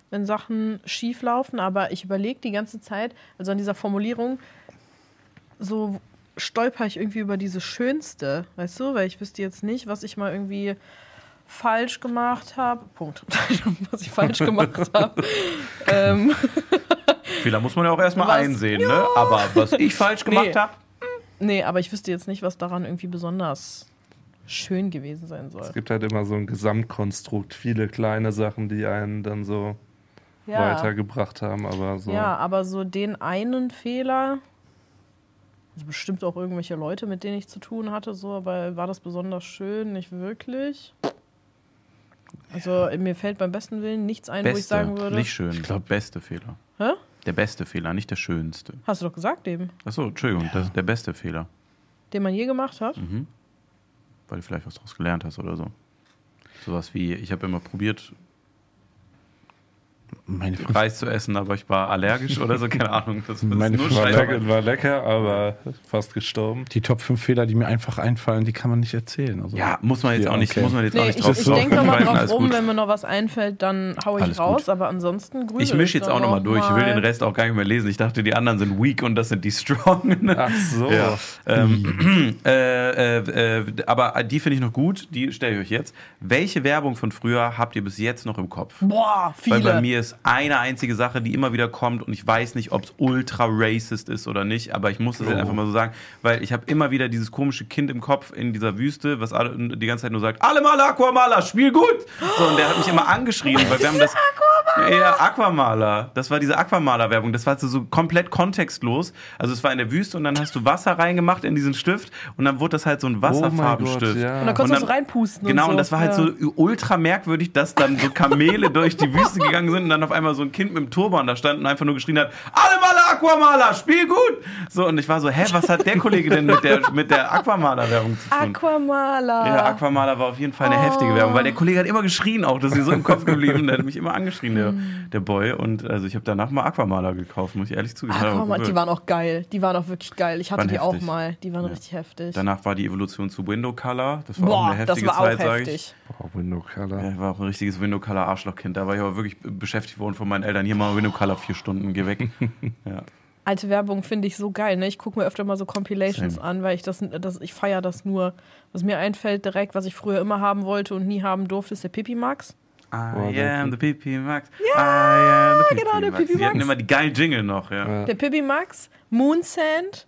wenn Sachen schief laufen. Aber ich überlege die ganze Zeit, also an dieser Formulierung, so stolper ich irgendwie über diese Schönste, weißt du? Weil ich wüsste jetzt nicht, was ich mal irgendwie falsch gemacht habe. Punkt. [LAUGHS] was ich falsch gemacht [LAUGHS] habe. ähm, Fehler muss man ja auch erstmal Was? einsehen, ne? Aber was ich falsch gemacht Nee. habe, nee, aber ich wüsste jetzt nicht, was daran irgendwie besonders schön gewesen sein soll. Es gibt halt immer so ein Gesamtkonstrukt, viele kleine Sachen, die einen dann so Ja. weitergebracht haben, aber so. Ja, aber so den einen Fehler, also bestimmt auch irgendwelche Leute, mit denen ich zu tun hatte, so, aber war das besonders schön? Nicht wirklich. Also mir fällt beim besten Willen nichts ein, wo ich beste, sagen würde. nicht schön. Ich glaube, beste Fehler. Hä? Der beste Fehler, nicht der schönste. Hast du doch gesagt eben, Achso, Entschuldigung, das ist der beste Fehler. den man je gemacht hat. Mhm. Weil du vielleicht was daraus gelernt hast oder so. Sowas wie, ich habe immer probiert, Meine Reis zu essen, aber ich war allergisch oder so, keine Ahnung. Das, das Meine ist nur Frage- War lecker, war lecker, aber fast gestorben. die Top 5 Fehler, die mir einfach einfallen, die kann man nicht erzählen. Also, Ja, muss man jetzt Ja, auch nicht, okay. muss man jetzt auch Nee, nicht ich, drauf ich drauf denke nochmal drauf rum, gut. wenn mir noch was einfällt, dann hau ich Alles raus, gut. aber ansonsten grüße Ich mische jetzt auch nochmal durch. Ich will den Rest auch gar nicht mehr lesen. Ich dachte, die anderen sind weak und das sind die strong. Ach so. Ja. Ähm, [CLEARS THROAT] äh, äh, äh, aber die finde ich noch gut. Die stelle ich euch jetzt. Welche Werbung von früher habt ihr bis jetzt noch im Kopf? Boah, viele. Weil bei mir ist eine einzige Sache, die immer wieder kommt und ich weiß nicht, ob es ultra racist ist oder nicht, aber ich muss das jetzt Oh. einfach mal so sagen, weil ich habe immer wieder dieses komische Kind im Kopf in dieser Wüste, was alle, die ganze Zeit nur sagt, alle mal Aquamaler, spiel gut! So, und der hat mich immer angeschrien, weil wir haben das... [LAUGHS] Ja, Aquamaler. Das war diese Aquamaler-Werbung. Das war so, so komplett kontextlos. Also es war in der Wüste und dann hast du Wasser reingemacht in diesen Stift und dann wurde das halt so ein Oh Gott, Wasserfarbenstift. ja. und dann konntest Und du so reinpusten. Genau, und, und so. das war halt ja. so ultra merkwürdig, dass dann so Kamele [LAUGHS] durch die Wüste gegangen sind und dann auf einmal so ein Kind mit dem Turban da stand und einfach nur geschrien hat, alle Maler Aquamaler, spiel gut! So, und ich war so, hä, was hat der Kollege denn mit der, mit der Aquamaler-Werbung zu tun? Aquamaler. ja, Aquamaler war auf jeden Fall eine Oh. heftige Werbung, weil der Kollege hat immer geschrien auch, das ist mir so im Kopf geblieben, der hat mich immer angeschrien, der, der Boy. Und also ich habe danach mal Aquamaler gekauft, muss ich ehrlich zugeben. Aber Aquamaler, die waren auch geil. Die waren auch wirklich geil. Ich hatte Waren die auch heftig. mal. Die waren Ja. richtig heftig. Danach war die Evolution zu Window Color, das war auch Boah, eine das heftige war auch Zeit, sage ich. Oh, Window Color. Ja, war auch ein richtiges Window Color Arschlochkind. Da war ich aber wirklich beschäftigt worden von meinen Eltern. Hier mal Window Color vier Stunden, geh weg. [LAUGHS] ja. Alte Werbung finde ich so geil. Ne? Ich gucke mir öfter mal so Compilations Same. an, weil ich das, das ich feiere das nur. Was mir einfällt direkt, was ich früher immer haben wollte und nie haben durfte, ist der Pipi Max. I am the PP Max. Ja, I am the genau, der Max. Pipi Die hatten Max. immer die geilen Jingle noch, ja. Ja. Der Pipi Max, Moonsand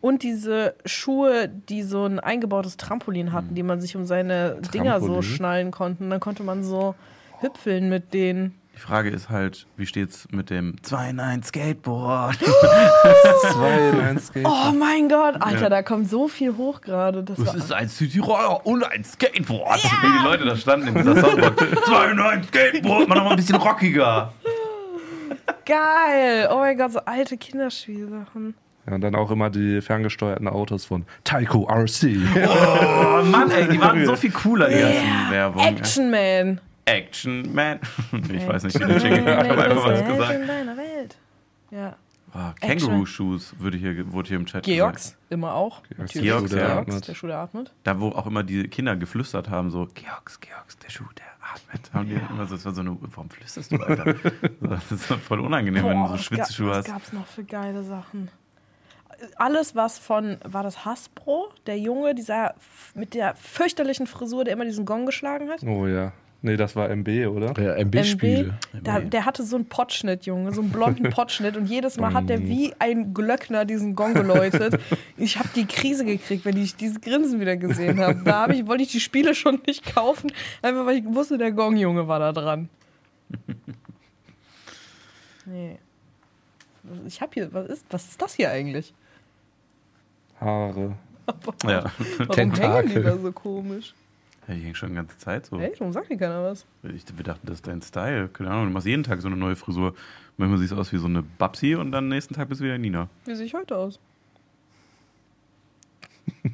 und diese Schuhe, die so ein eingebautes Trampolin hatten, die man sich um seine Dinger so Trampolin? schnallen konnte. Dann konnte man so hüpfeln mit denen. Die Frage ist halt, wie steht's mit dem 2 in 1 Skateboard? Zwei in eins [LAUGHS] geht. Oh mein Gott, Alter, Ja. da kommt so viel hoch gerade. Das Das ist ein Cityroller und ein Skateboard. Wie die Leute da standen in dieser Soundbox. [LAUGHS] 2 in 1 Skateboard, mal noch mal ein bisschen rockiger. geil. Oh mein Gott, so alte Kinderspielsachen. Ja, und dann auch immer die ferngesteuerten Autos von Taiko RC. Oh Mann, ey, die waren so [LAUGHS] viel cooler, die ganzen Werbungen. Action Man. Action Man. [LAUGHS] Ich weiß nicht, wie der Jingle Ich habe einfach was in gesagt. deiner Welt. Ja. Ah, Kangaroo-Shoes würde hier, wurde hier im Chat Georgs, immer auch. Georgs, Natürlich, der Schuh, der Georgs, atmet. der Schuh, der atmet. Da, wo auch immer die Kinder geflüstert haben, so, Georgs, Georgs, der Schuh, der atmet. Haben die immer so, das war so eine, warum flüsterst du, Alter? [LAUGHS] Das ist voll unangenehm, wenn du so Schwitzschuhe ga- was hast. gab's noch für geile Sachen? Alles, was von, war das Hasbro? Der Junge, dieser mit der fürchterlichen Frisur, der immer diesen Gong geschlagen hat? Oh ja. Nee, das war MB, oder? Ja, MB-Spiele. Da, der hatte so einen Pottschnitt, Junge, so einen blonden [LAUGHS] Pottschnitt und jedes Mal hat der wie ein Glöckner diesen Gong geläutet. Ich habe die Krise gekriegt, wenn ich dieses Grinsen wieder gesehen habe. Da hab ich, wollte ich die Spiele schon nicht kaufen, einfach weil ich wusste, der Gong-Junge war da dran. [LAUGHS] Nee. Ich habe hier, was ist, was ist das hier eigentlich? Haare. [LAUGHS] Ja. Warum Tentakel. hängen die da so komisch? Ja, die hängen schon die ganze Zeit so. Echt? Warum sagt dir keiner was? Ich, wir dachten, das ist dein Style. Keine Ahnung, du machst jeden Tag so eine neue Frisur. Manchmal siehst du aus wie so eine Babsi und dann nächsten Tag bist du wieder Nina. Wie sehe ich heute aus? [LAUGHS]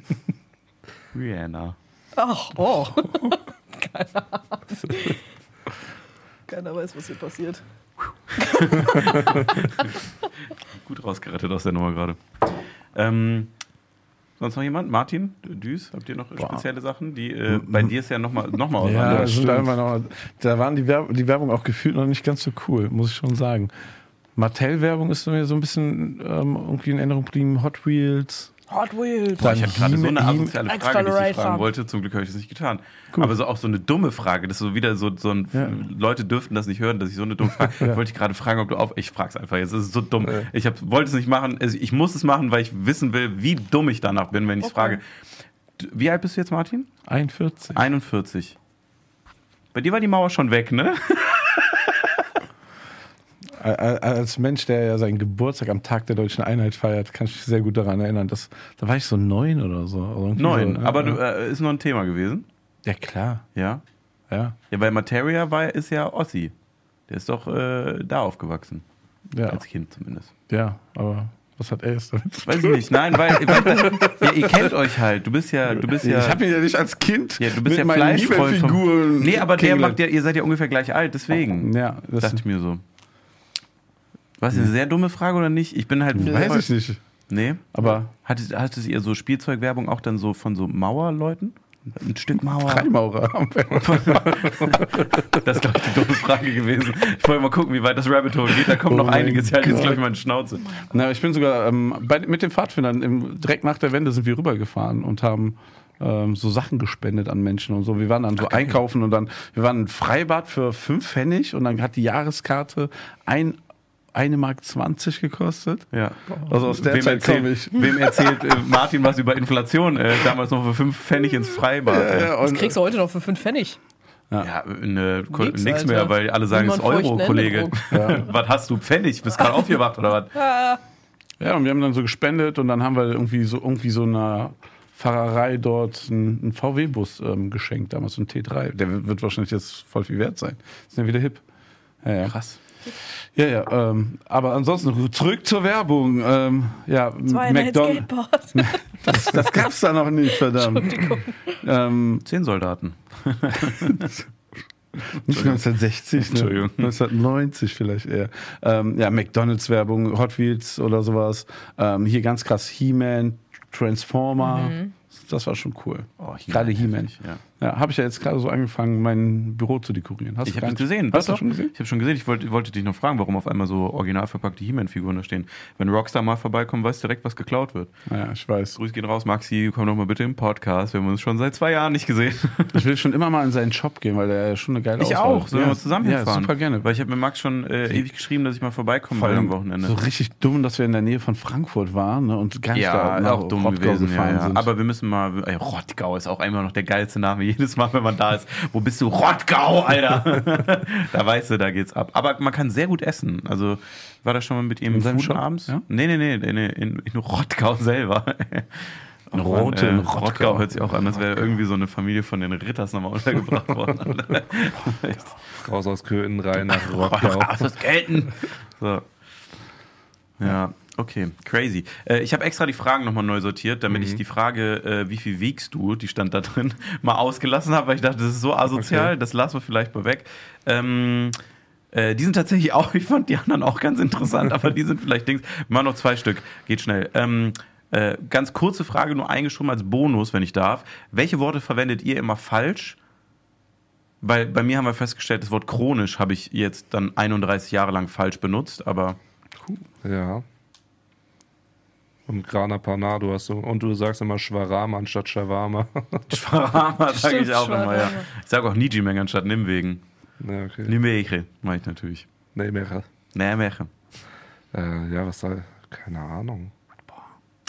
Rihanna. Ach, oh. [LAUGHS] Keine Ahnung. Keiner weiß, was hier passiert. [LAUGHS] Gut rausgerettet aus der Nummer gerade. Ähm, sonst noch jemand? Martin, Düs, habt ihr noch spezielle Sachen? Die, äh, bei dir ist ja nochmal noch mal was Ja, anderes. einfach noch, da waren die, Werb die Werbung auch gefühlt noch nicht ganz so cool, muss ich schon sagen. Mattel-Werbung ist mir so ein bisschen ähm, irgendwie in Erinnerung geblieben. Hot Wheels. Hot Wheels. Boah, ich hatte gerade so eine asoziale Frage, die ich fragen wollte. Zum Glück habe ich das nicht getan. Gut. Aber so auch so eine dumme Frage. Das ist so wieder so, so ein. Ja. Leute dürften das nicht hören, dass ich so eine dumme Frage. [LAUGHS] Ja. Wollte ich gerade fragen, ob du auf. Ich frage es einfach jetzt. Es ist so dumm. Ich hab, wollte es nicht machen. Also ich muss es machen, weil ich wissen will, wie dumm ich danach bin, wenn ich es Okay. frage. Wie alt bist du jetzt, Martin? 41. 41. Bei dir war die Mauer schon weg, ne? [LAUGHS] Als Mensch, der ja seinen Geburtstag am Tag der deutschen Einheit feiert, kann ich mich sehr gut daran erinnern. Dass, da war ich so neun oder so. Also Neun. So, ja, Aber du, ja. äh, ist noch ein Thema gewesen. ja, klar. Ja. Ja, Ja, weil Materia war, ist ja Ossi. Der ist doch äh, da aufgewachsen. ja, Als Kind zumindest. ja. Aber was hat er jetzt damit Weiß ich nicht. Nein, weil, weil [LAUGHS] ja, ihr kennt euch halt. Du bist ja, du bist ja. Ich habe ihn ja nicht als Kind ja, du bist mit ja Fleischfreund vom- Nee, aber der macht ja, ihr seid ja ungefähr gleich alt, deswegen. Ja, das Dachte ich mir so. War es eine sehr dumme Frage oder nicht? Ich bin halt. weiß ich nicht. Nee. Aber Hattet, hattet ihr so Spielzeugwerbung auch dann so von so Mauerleuten? Ein Stück Mauer. Freimaurer. [LAUGHS] Das ist, glaube ich, die dumme Frage gewesen. Ich wollte mal gucken, wie weit das Rabbit Hole geht. Da kommt Oh noch einiges. Ich halte jetzt, glaube ich, meine Schnauze. Na, ich bin sogar ähm, bei, mit den Pfadfindern im, direkt nach der Wende sind wir rübergefahren und haben ähm, so Sachen gespendet an Menschen und so. Wir waren dann so einkaufen und dann, wir waren im Freibad für 5 Pfennig und dann hat die Jahreskarte ein, eine Mark 20 gekostet. Ja. Also aus der wem Zeit erzählt, ich. wem erzählt äh, Martin was über Inflation? Äh, damals noch für fünf Pfennig ins Freibad. Ja, Ja, Das kriegst du heute noch für 5 Pfennig. ja ne, Nix, nix, Alter. mehr, weil alle sagen, es ist Euro, Kollege. Händedruck. [LAUGHS] was hast du Pfennig? Bist gerade aufgewacht oder was? ja, und wir haben dann so gespendet und dann haben wir irgendwie so irgendwie so einer Pfarrerei dort einen, VW-Bus ähm, geschenkt, damals so ein T3. Der wird wird wahrscheinlich jetzt voll viel wert sein. Ist ja wieder hip. Ja, ja. Krass. Ja, ja, ähm, aber ansonsten zurück zur Werbung. Ähm, ja, McDonald's. [LAUGHS] Das, das gab's da noch nicht, verdammt. Ähm, Zehn Soldaten. [LAUGHS] nicht 1960, ne? Entschuldigung. 1990 vielleicht eher. Ähm, ja, McDonalds-Werbung, Hot Wheels oder sowas. Ähm, hier ganz krass He-Man, Transformer. Das war schon cool. Oh, Gerade He-Man. ja. Ja, habe ich ja jetzt gerade so angefangen, mein Büro zu dekorieren. Hast Ich du habe nicht- gesehen. Hast du schon gesehen? Ich habe schon gesehen. Ich wollte, wollte dich noch fragen, warum auf einmal so original verpackte He-Man-Figuren da stehen. Wenn Rockstar mal vorbeikommt, weißt du direkt, was geklaut wird. Ja, ich weiß. Grüß gehen raus, Maxi. Komm doch mal bitte im Podcast. Wir haben uns schon seit zwei Jahren nicht gesehen. [LAUGHS] Ich will schon immer mal in seinen Shop gehen, weil der ja schon eine geile Ich Auswahl auch. Sollen wir ja, mal zusammen Ja, hinfahren? super gerne. Weil ich habe mit Max schon äh, ewig geschrieben, dass ich mal vorbeikommen Vor will allem am Wochenende. So richtig dumm, dass wir in der Nähe von Frankfurt waren ne, und gar nicht ja, da auch dumm gewesen. Ja, ja. sind. Aber wir müssen mal. Ey, Rottgau ist auch immer noch der geilste Name jedes Mal, wenn man da ist. Wo bist du? Rottgau, Alter! [LAUGHS] da weißt du, da geht's ab. Aber man kann sehr gut essen. Also war das schon mal mit ihm In seinem Shop? abends? Ja? Nee, nee, nee, nee, nee in, in Rottgau selber. [LAUGHS] In Oh Rote, äh, Rottgau. Rottgau hört sich auch an, als wäre irgendwie so eine Familie von den Ritters nochmal untergebracht worden. [LAUGHS] Raus aus Köthen, rein nach Rottgau. Ach, das gelten. So. Ja, okay, crazy. Äh, ich habe extra die Fragen nochmal neu sortiert, damit ich die Frage, äh, wie viel wiegst du, die stand da drin, [LAUGHS] mal ausgelassen habe, weil ich dachte, das ist so asozial, Okay. das lassen wir vielleicht mal weg. Ähm, Äh, die sind tatsächlich [LAUGHS] auch, ich fand die anderen auch ganz interessant, aber die sind vielleicht Dings. Wir machen noch zwei Stück, geht schnell. Ähm, äh, ganz kurze Frage, nur eingeschoben als Bonus, wenn ich darf. Welche Worte verwendet ihr immer falsch? Weil bei mir haben wir festgestellt, das Wort chronisch habe ich jetzt dann 31 Jahre lang falsch benutzt, aber Ja. Und Grana Panado hast du. Und du sagst immer Schwarama anstatt Shawarma. [LAUGHS] Schwarama sage ich auch immer, ja. Ich sage auch Nijimeng anstatt Nimwegen. ja, okay. Nimwege mache ich natürlich. Nee, mehr. Nijmegen. Äh, ja, was soll. Keine Ahnung.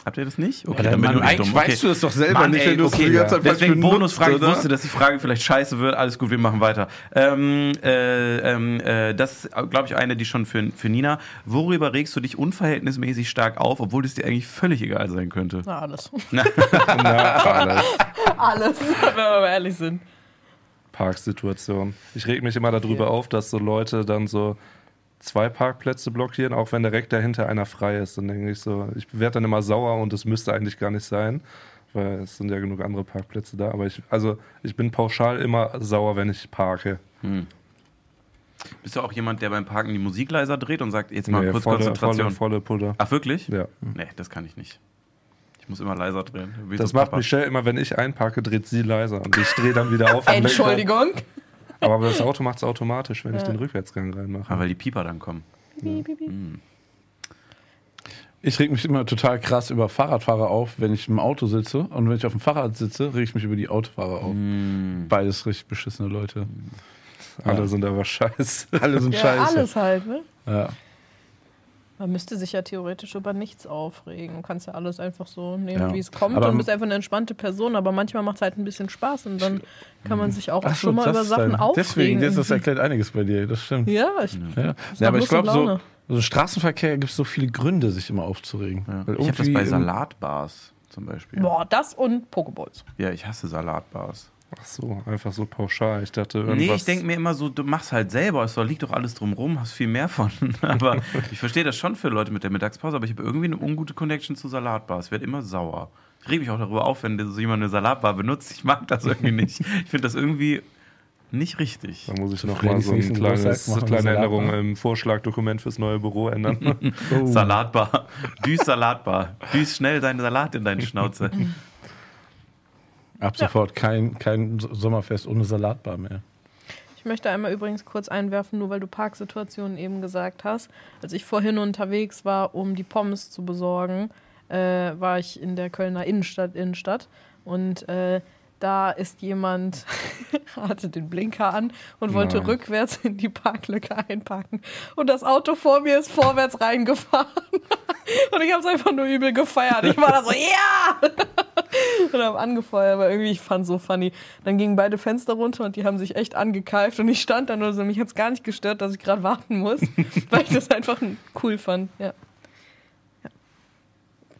Habt ihr das nicht? Okay, Ja, dann bin Mann, ich eigentlich dumm. weißt du das doch selber Mann, nicht, wenn du okay, die ganze Zeit falsch Deswegen Bonusfrage. Ich wusste, dass die Frage vielleicht scheiße wird. Alles gut, wir machen weiter. Ähm, äh, ähm, äh, das ist, glaube ich, eine, die schon für, für Nina. Worüber regst du dich unverhältnismäßig stark auf, obwohl es dir eigentlich völlig egal sein könnte? Na, alles. [LAUGHS] Na, alles. [LAUGHS] alles, wenn wir mal ehrlich sind. Parksituation. Ich reg mich immer darüber Ja. auf, dass so Leute dann so zwei Parkplätze blockieren, auch wenn direkt dahinter einer frei ist. Dann denke ich so, ich werde dann immer sauer und es müsste eigentlich gar nicht sein, weil es sind ja genug andere Parkplätze da. Aber ich, also ich bin pauschal immer sauer, wenn ich parke. Bist du auch jemand, der beim Parken die Musik leiser dreht und sagt, jetzt mal Nee, kurz volle, Konzentration? volle, volle Pulle. Ach, wirklich? Ja. Nee, das kann ich nicht. Ich muss immer leiser drehen. Wie Das so macht Papa. Michelle immer, wenn ich einparke, dreht sie leiser und ich drehe dann wieder auf. [LAUGHS] Entschuldigung. Aber das Auto macht es automatisch, wenn ich Ja. den Rückwärtsgang reinmache. Ah, weil die Pieper dann kommen. Ich reg mich immer total krass über Fahrradfahrer auf, wenn ich im Auto sitze. Und wenn ich auf dem Fahrrad sitze, reg ich mich über die Autofahrer auf. Mm. Beides richtig beschissene Leute. Alle sind aber scheiße. Alle sind Ja, scheiße. alles halt, ne? Ja. Man müsste sich ja theoretisch über nichts aufregen. Du kannst ja alles einfach so nehmen, Ja. wie es kommt Aber- und bist einfach eine entspannte Person. Aber manchmal macht es halt ein bisschen Spaß und dann kann man sich auch Ach so, schon mal über Sachen dein- aufregen. Deswegen, das, erklärt einiges bei dir, das stimmt. ja, ich, Ja, ja aber ich glaube, so, Laune. so Straßenverkehr gibt es so viele Gründe, sich immer aufzuregen. Ja. Weil Ich habe das bei Salatbars zum Beispiel. boah, das und Pokeballs. Ja, ich hasse Salatbars. Ach so, einfach so pauschal. Ich dachte, irgendwas. Nee, ich denke mir immer so, du machst halt selber, es liegt doch alles drumrum, hast viel mehr von. [LAUGHS] aber ich verstehe das schon für Leute mit der Mittagspause, aber ich habe irgendwie eine ungute Connection zu Salatbars. Ich werde immer sauer. Ich reg mich auch darüber auf, wenn so jemand eine Salatbar benutzt. Ich mag das irgendwie nicht. Ich finde das irgendwie nicht richtig. Da muss ich noch Freddy's mal so ein nächsten kleines, Geburtstag machen wir kleine Salatbar. Änderung im Vorschlagdokument fürs neue Büro ändern. [LAUGHS] Oh. Salatbar. Düs Salatbar. Düs schnell deinen Salat in deine Schnauze. Ab sofort kein, kein Sommerfest ohne Salatbar mehr. Ich möchte einmal übrigens kurz einwerfen, nur weil du Parksituationen eben gesagt hast. Als ich vorhin unterwegs war, um die Pommes zu besorgen, äh, war ich in der Kölner Innenstadt, Innenstadt und äh, da ist jemand, [LAUGHS] hatte den Blinker an und wollte Nein. rückwärts in die Parklücke einparken. Und das Auto vor mir ist vorwärts reingefahren. [LAUGHS] Und ich habe es einfach nur übel gefeiert. Ich war da so, ja! [LAUGHS] und habe angefeuert, aber irgendwie, ich fand so funny. Dann gingen beide Fenster runter und die haben sich echt angekeift und ich stand da nur so, mich hat es gar nicht gestört, dass ich gerade warten muss, [LAUGHS] weil ich das einfach cool fand. Ja.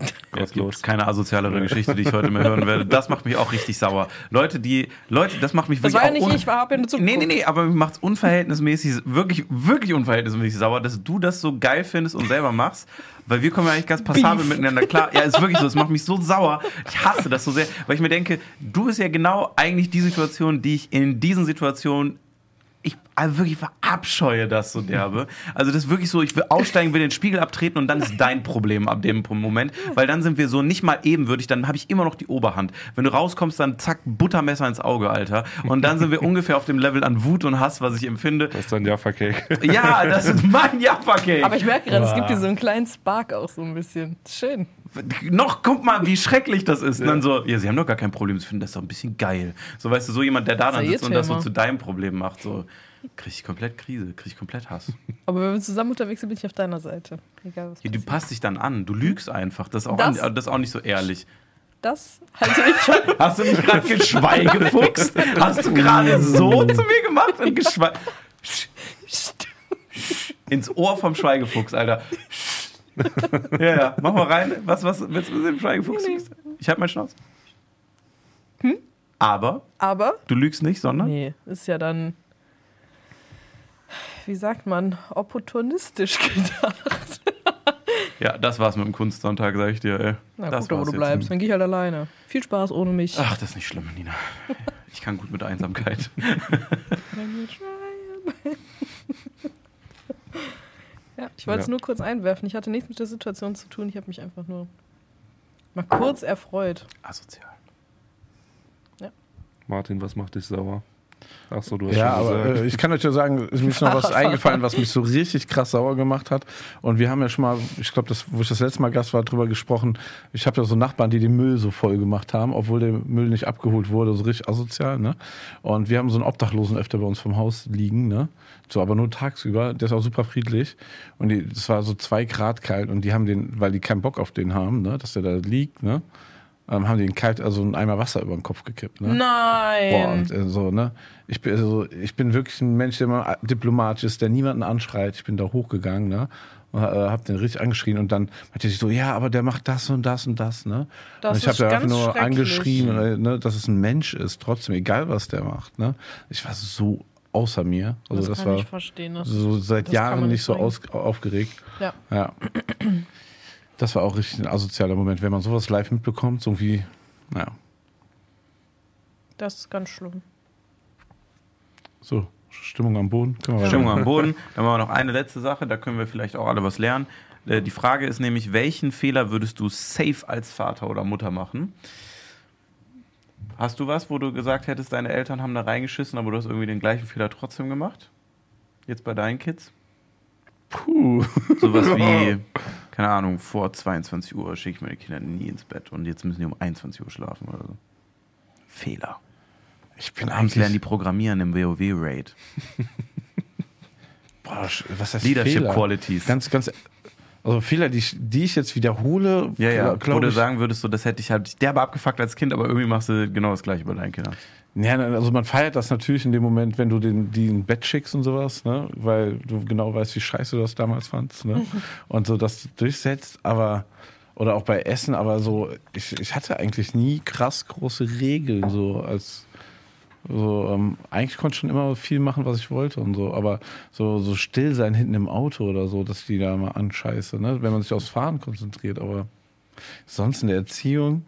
Es Gottlos. gibt keine asozialere Geschichte, die ich heute mehr hören werde. Das macht mich auch richtig sauer. Leute, die, Leute, das macht mich Das wirklich war ja auch nicht ich, war hab ja. Nee, nee, nee, aber mir macht es unverhältnismäßig, wirklich, wirklich unverhältnismäßig sauer, dass du das so geil findest und selber machst. Weil wir kommen ja eigentlich ganz passabel Beef. miteinander klar. Ja, ist wirklich so. Es macht mich so sauer. Ich hasse das so sehr, weil ich mir denke, du bist ja genau eigentlich die Situation, die ich in diesen Situationen ich also wirklich verabscheue das so derbe. Also das ist wirklich so, ich will aussteigen, will den Spiegel abtreten und dann ist dein Problem ab dem Moment, weil dann sind wir so nicht mal ebenwürdig, dann habe ich immer noch die Oberhand. Wenn du rauskommst, dann zack, Buttermesser ins Auge, Alter. Und dann sind wir [LAUGHS] ungefähr auf dem Level an Wut und Hass, was ich empfinde. Das ist dann Jaffa-Cake. Ja, das ist mein Jaffa-Cake. Aber ich merke gerade, es gibt hier so einen kleinen Spark auch so ein bisschen. Schön. Noch, guck mal, wie schrecklich das ist. Und dann so, ja, sie haben doch gar kein Problem, sie finden das doch ein bisschen geil. So, weißt du, so jemand, der da dann sitzt und das so zu deinem Problem macht, so, krieg ich komplett Krise, krieg ich komplett Hass. [LAUGHS] Aber wenn wir zusammen unterwegs sind, bin ich auf deiner Seite. Egal was Ja, du passt dich dann an, du lügst einfach. Das ist auch, Das- an, das ist auch nicht so ehrlich. Das halte ich schon. [LAUGHS] Hast du mich gerade geschweigefuchst? Hast du gerade so [LAUGHS] zu mir gemacht und geschwe ins Ohr vom Schweigefuchs, Alter. Ja, ja, mach mal rein. Was, was willst du mit dem Schweigefuchs? Nee, Ich hab meinen Schnauz. Aber Aber, du lügst nicht, sondern nee, ist ja dann, wie sagt man, opportunistisch [LAUGHS] gedacht. ja, das war's mit dem Kunstsonntag, sag ich dir. Ey. Na, das guck doch, wo du bleibst. Dann geh ich halt alleine. Viel Spaß ohne mich. Ach, das ist nicht schlimm, Nina. Ich kann gut mit Einsamkeit. [LAUGHS] Ich wollte es Ja. nur kurz einwerfen. Ich hatte nichts mit der Situation zu tun. Ich habe mich einfach nur mal kurz erfreut. Asozial. Martin, was macht dich sauer? Ach so, du hast Ja, schon aber gesagt. äh, ich kann euch ja sagen, ist mir ist noch was [LAUGHS] eingefallen, was mich so richtig krass sauer gemacht hat. Und wir haben ja schon mal, ich glaube, das, wo ich das letzte Mal Gast war, drüber gesprochen. Ich habe ja so Nachbarn, die den Müll so voll gemacht haben, obwohl der Müll nicht abgeholt wurde, so richtig asozial. Ne? Und wir haben so einen Obdachlosen öfter bei uns vom Haus liegen, ne? so aber nur tagsüber. Der ist auch super friedlich. Und das war so zwei Grad kalt und die haben den, weil die keinen Bock auf den haben, ne? dass der da liegt, ne? Ähm, haben die ihn kalt, also einen Eimer Wasser über den Kopf gekippt. Ne? Boah, Nein! und äh, so, ne? Ich bin, also, ich bin wirklich ein Mensch, der immer diplomatisch ist, der niemanden anschreit. Ich bin da hochgegangen, ne? Und äh, hab den richtig angeschrien und dann meinte ich so, ja, aber der macht das und das und das, ne? Das und ich habe da einfach nur angeschrien, äh, ne, dass es ein Mensch ist, trotzdem, egal was der macht, ne? Ich war so außer mir. Also das, das, kann war ich verstehen. Das, so seit Jahren nicht nicht so bringen. aus, aufgeregt. ja. Ja. [CLEARS THROAT] Das war auch richtig ein asozialer Moment, wenn man sowas live mitbekommt, so irgendwie, naja. das ist ganz schlimm. So, Stimmung am Boden. Stimmung am Boden. Dann machen wir noch eine letzte Sache, da können wir vielleicht auch alle was lernen. Äh, Die Frage ist nämlich, welchen Fehler würdest du safe als Vater oder Mutter machen? Hast du was, wo du gesagt hättest, deine Eltern haben da reingeschissen, aber du hast irgendwie den gleichen Fehler trotzdem gemacht? Jetzt bei deinen Kids? Puh. Sowas wie, [LAUGHS] keine Ahnung, vor 22 Uhr schicke ich meine Kinder nie ins Bett und jetzt müssen die um 21 Uhr schlafen oder so. Fehler. Ich bin Abends lernen die programmieren im WoW-Raid. [LAUGHS] boah, was heißt Leadership Fehler? Qualities. Ganz, ganz, also Fehler, die ich, die ich jetzt wiederhole, Ja, ja. Wo du sagen würdest, so, das hätte ich halt derbe abgefuckt als Kind, aber irgendwie machst du genau das gleiche bei deinen Kindern. Ja, also man feiert das natürlich in dem Moment, wenn du den, die in Bett schickst und sowas, ne? weil du genau weißt, wie scheiße du das damals fandst. Ne? [LAUGHS] Und so das durchsetzt, aber, oder auch bei Essen, aber so, ich, ich hatte eigentlich nie krass große Regeln, so als, so, ähm, eigentlich konnte ich schon immer viel machen, was ich wollte und so, aber so, so still sein hinten im Auto oder so, dass die da mal anscheiße, ne? wenn man sich aufs Fahren konzentriert, aber sonst in der Erziehung,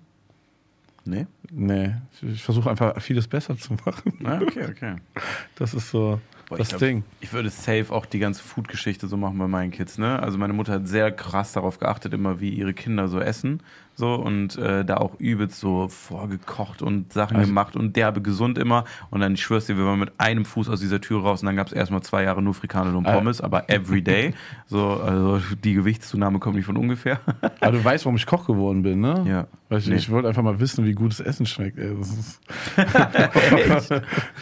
Nee? nee, ich, versuche einfach vieles besser zu machen. Ah, okay, okay. Das ist so Boah, das ich glaub, Ding. Ich würde safe auch die ganze Food-Geschichte so machen bei meinen Kids, ne? Also meine Mutter hat sehr krass darauf geachtet, immer wie ihre Kinder so essen. So und äh, da auch übelst so vorgekocht und Sachen Also- gemacht und derbe gesund immer. Und dann, ich schwör's dir, wir waren mit einem Fuß aus dieser Tür raus und dann gab es erstmal zwei Jahre nur Frikandel und Ah. Pommes, aber every day. [LAUGHS] So, also die Gewichtszunahme kommt nicht von ungefähr. [LAUGHS] Aber du weißt, warum ich Koch geworden bin, ne? Ja. Weil ich, Nee. ich wollte einfach mal wissen, wie gutes Essen schmeckt. Ey. [LAUGHS]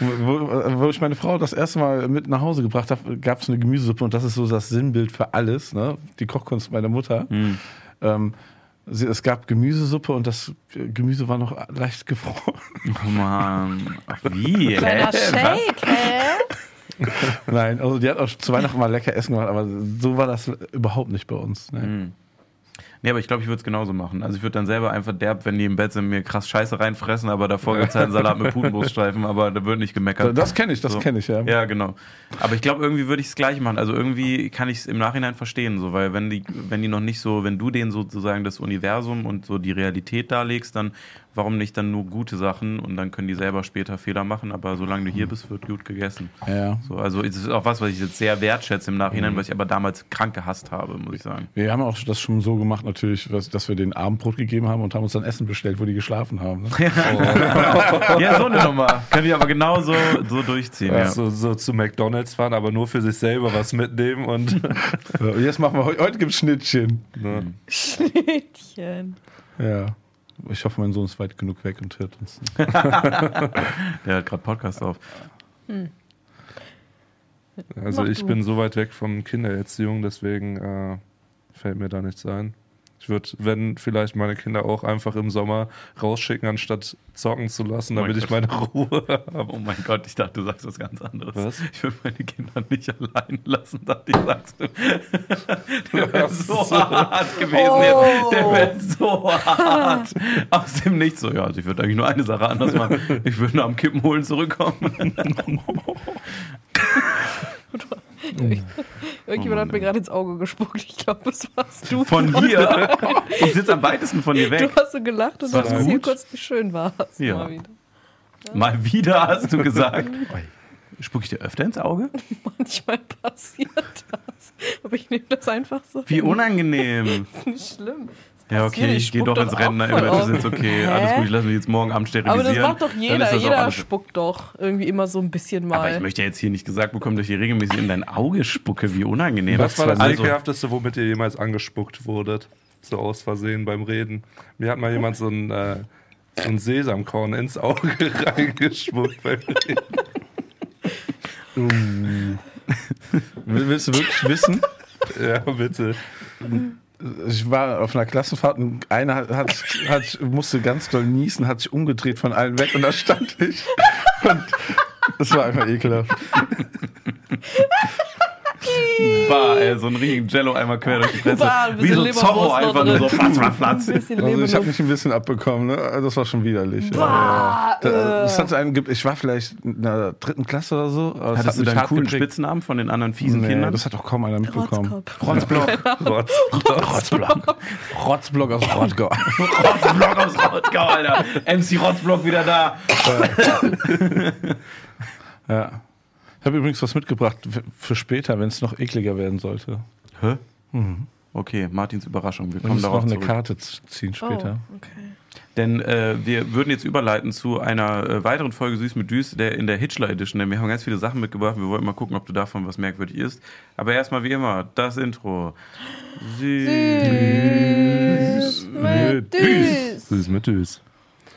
Wo, wo ich meine Frau das erste Mal mit nach Hause gebracht habe, gab es eine Gemüsesuppe und das ist so das Sinnbild für alles, ne? Die Kochkunst meiner Mutter. Hm. Ähm, es gab Gemüsesuppe und das Gemüse war noch leicht gefroren. Oh Mann. Ach, wie? Kleiner? Shake, hä? Nein, also die hat auch zu Weihnachten mal lecker Essen gemacht, aber so war das überhaupt nicht bei uns. Ne? Hm. Nee, aber ich glaube, ich würde es genauso machen. Also ich würde dann selber einfach derb, wenn die im Bett sind, mir krass Scheiße reinfressen, aber davor gibt es halt einen Salat mit Putenbruststreifen, aber da wird nicht gemeckert. Das kenne ich, das So. kenne ich, ja. Ja, genau. Aber ich glaube, irgendwie würde ich es gleich machen. Also irgendwie kann ich es im Nachhinein verstehen, so, weil wenn die, wenn die noch nicht so, wenn du denen sozusagen das Universum und so die Realität darlegst, dann warum nicht dann nur gute Sachen und dann können die selber später Fehler machen, aber solange du hier bist, wird gut gegessen. ja. So, also es ist auch was, was ich jetzt sehr wertschätze im Mhm. Nachhinein, was ich aber damals krank gehasst habe, muss ich sagen. Wir haben auch das schon so gemacht, natürlich, dass, dass wir den Abendbrot gegeben haben und haben uns dann Essen bestellt, wo die geschlafen haben. Ne? [LAUGHS] Ja, so eine Nummer. Kann ich aber genau so, durchziehen. Ja. So, so zu McDonalds fahren, aber nur für sich selber was mitnehmen und [LAUGHS] So, jetzt machen wir heute, heute gibt's Schnittchen. ne. Schnittchen. Ja. Ich hoffe, mein Sohn ist weit genug weg und hört uns. [LAUGHS] [LAUGHS] Der hat gerade Podcast auf. Also Mach ich du. bin so weit weg von Kindererziehung, deswegen äh, fällt mir da nichts ein. Ich würde, wenn vielleicht meine Kinder auch einfach im Sommer rausschicken, anstatt zocken zu lassen, Oh damit ich Gott. meine Ruhe [LAUGHS] habe. Oh mein Gott, ich dachte, du sagst was ganz anderes. Was? Ich will meine Kinder nicht allein lassen, dachte ich, sagst du. Der wäre so so. hart gewesen Oh. jetzt. Der wäre so hart. Aus dem Nichts so, ja, also ich würde eigentlich nur eine Sache anders machen. [LAUGHS] Ich würde nach dem Kippen holen zurückkommen. [LAUGHS] [LAUGHS] Irgendjemand Oh hat mir gerade ins Auge gespuckt. Ich glaube, das warst du. Von [LAUGHS] hier. Ich sitze am weitesten von dir weg. Du hast so gelacht und sagst hier kurz, wie schön war es. [LAUGHS] Ja. Mal wieder. Mal wieder hast du gesagt. Spuck ich dir öfter ins Auge? Manchmal passiert das. Aber ich nehme das einfach so. Wie hin. unangenehm. Das ist nicht schlimm. Ja, okay, ich ich gehe doch ins Rennen. voll Das ist okay. Hä? Alles gut, ich lasse mich jetzt morgen Abend sterilisieren. Aber das macht doch jeder. Jeder spuckt doch irgendwie immer so ein bisschen mal. Aber ich möchte ja jetzt hier nicht gesagt bekommen, dass ich hier regelmäßig in dein Auge spucke. Wie unangenehm. Was war das also, ekelhafteste, womit ihr jemals angespuckt wurdet? So aus Versehen beim Reden. Mir hat mal jemand so ein, äh, so ein Sesamkorn ins Auge [LAUGHS] reingespuckt beim Reden. [LAUGHS] Will- Willst du wirklich wissen? Ja, bitte. Ich war auf einer Klassenfahrt und einer hat, hat, musste ganz doll niesen, hat sich umgedreht von allen weg und da stand ich. Und das war einfach ekelhaft. [LAUGHS] Bah, ey, so ein richtigen Jello einmal quer durch die Fresse. Wie so Zorro einfach nur so flatz, flatz, flatz. Also ich habe mich ein bisschen abbekommen, ne? Das war schon widerlich. Bah, Da, das äh. hat einen, ich war vielleicht in der dritten Klasse oder so. aber es Hattest hat du deinen coolen. Spitznamen von den anderen fiesen Nee, Kindern? das hat auch kaum einer mitbekommen. Rotzblock. [LAUGHS] Rotz, Rotzblock. Rotzblock aus Rottgau. [LAUGHS] Rotzblock aus Rottgau, Alter. MC Rotzblock wieder da. ja. Ich habe übrigens was mitgebracht für später, wenn es noch ekliger werden sollte. Hä? Okay, Martins Überraschung. Wir kommen noch darauf eine zurück. Karte ziehen später. Oh, okay. Denn äh, wir würden jetzt überleiten zu einer äh, weiteren Folge Süß mit Düs, der in der Hitchler Edition. Denn wir haben ganz viele Sachen mitgebracht. Wir wollten mal gucken, ob du davon was merkwürdig ist. Aber erstmal wie immer, das Intro. Süß. Süß mit Düs. Süß mit Düs.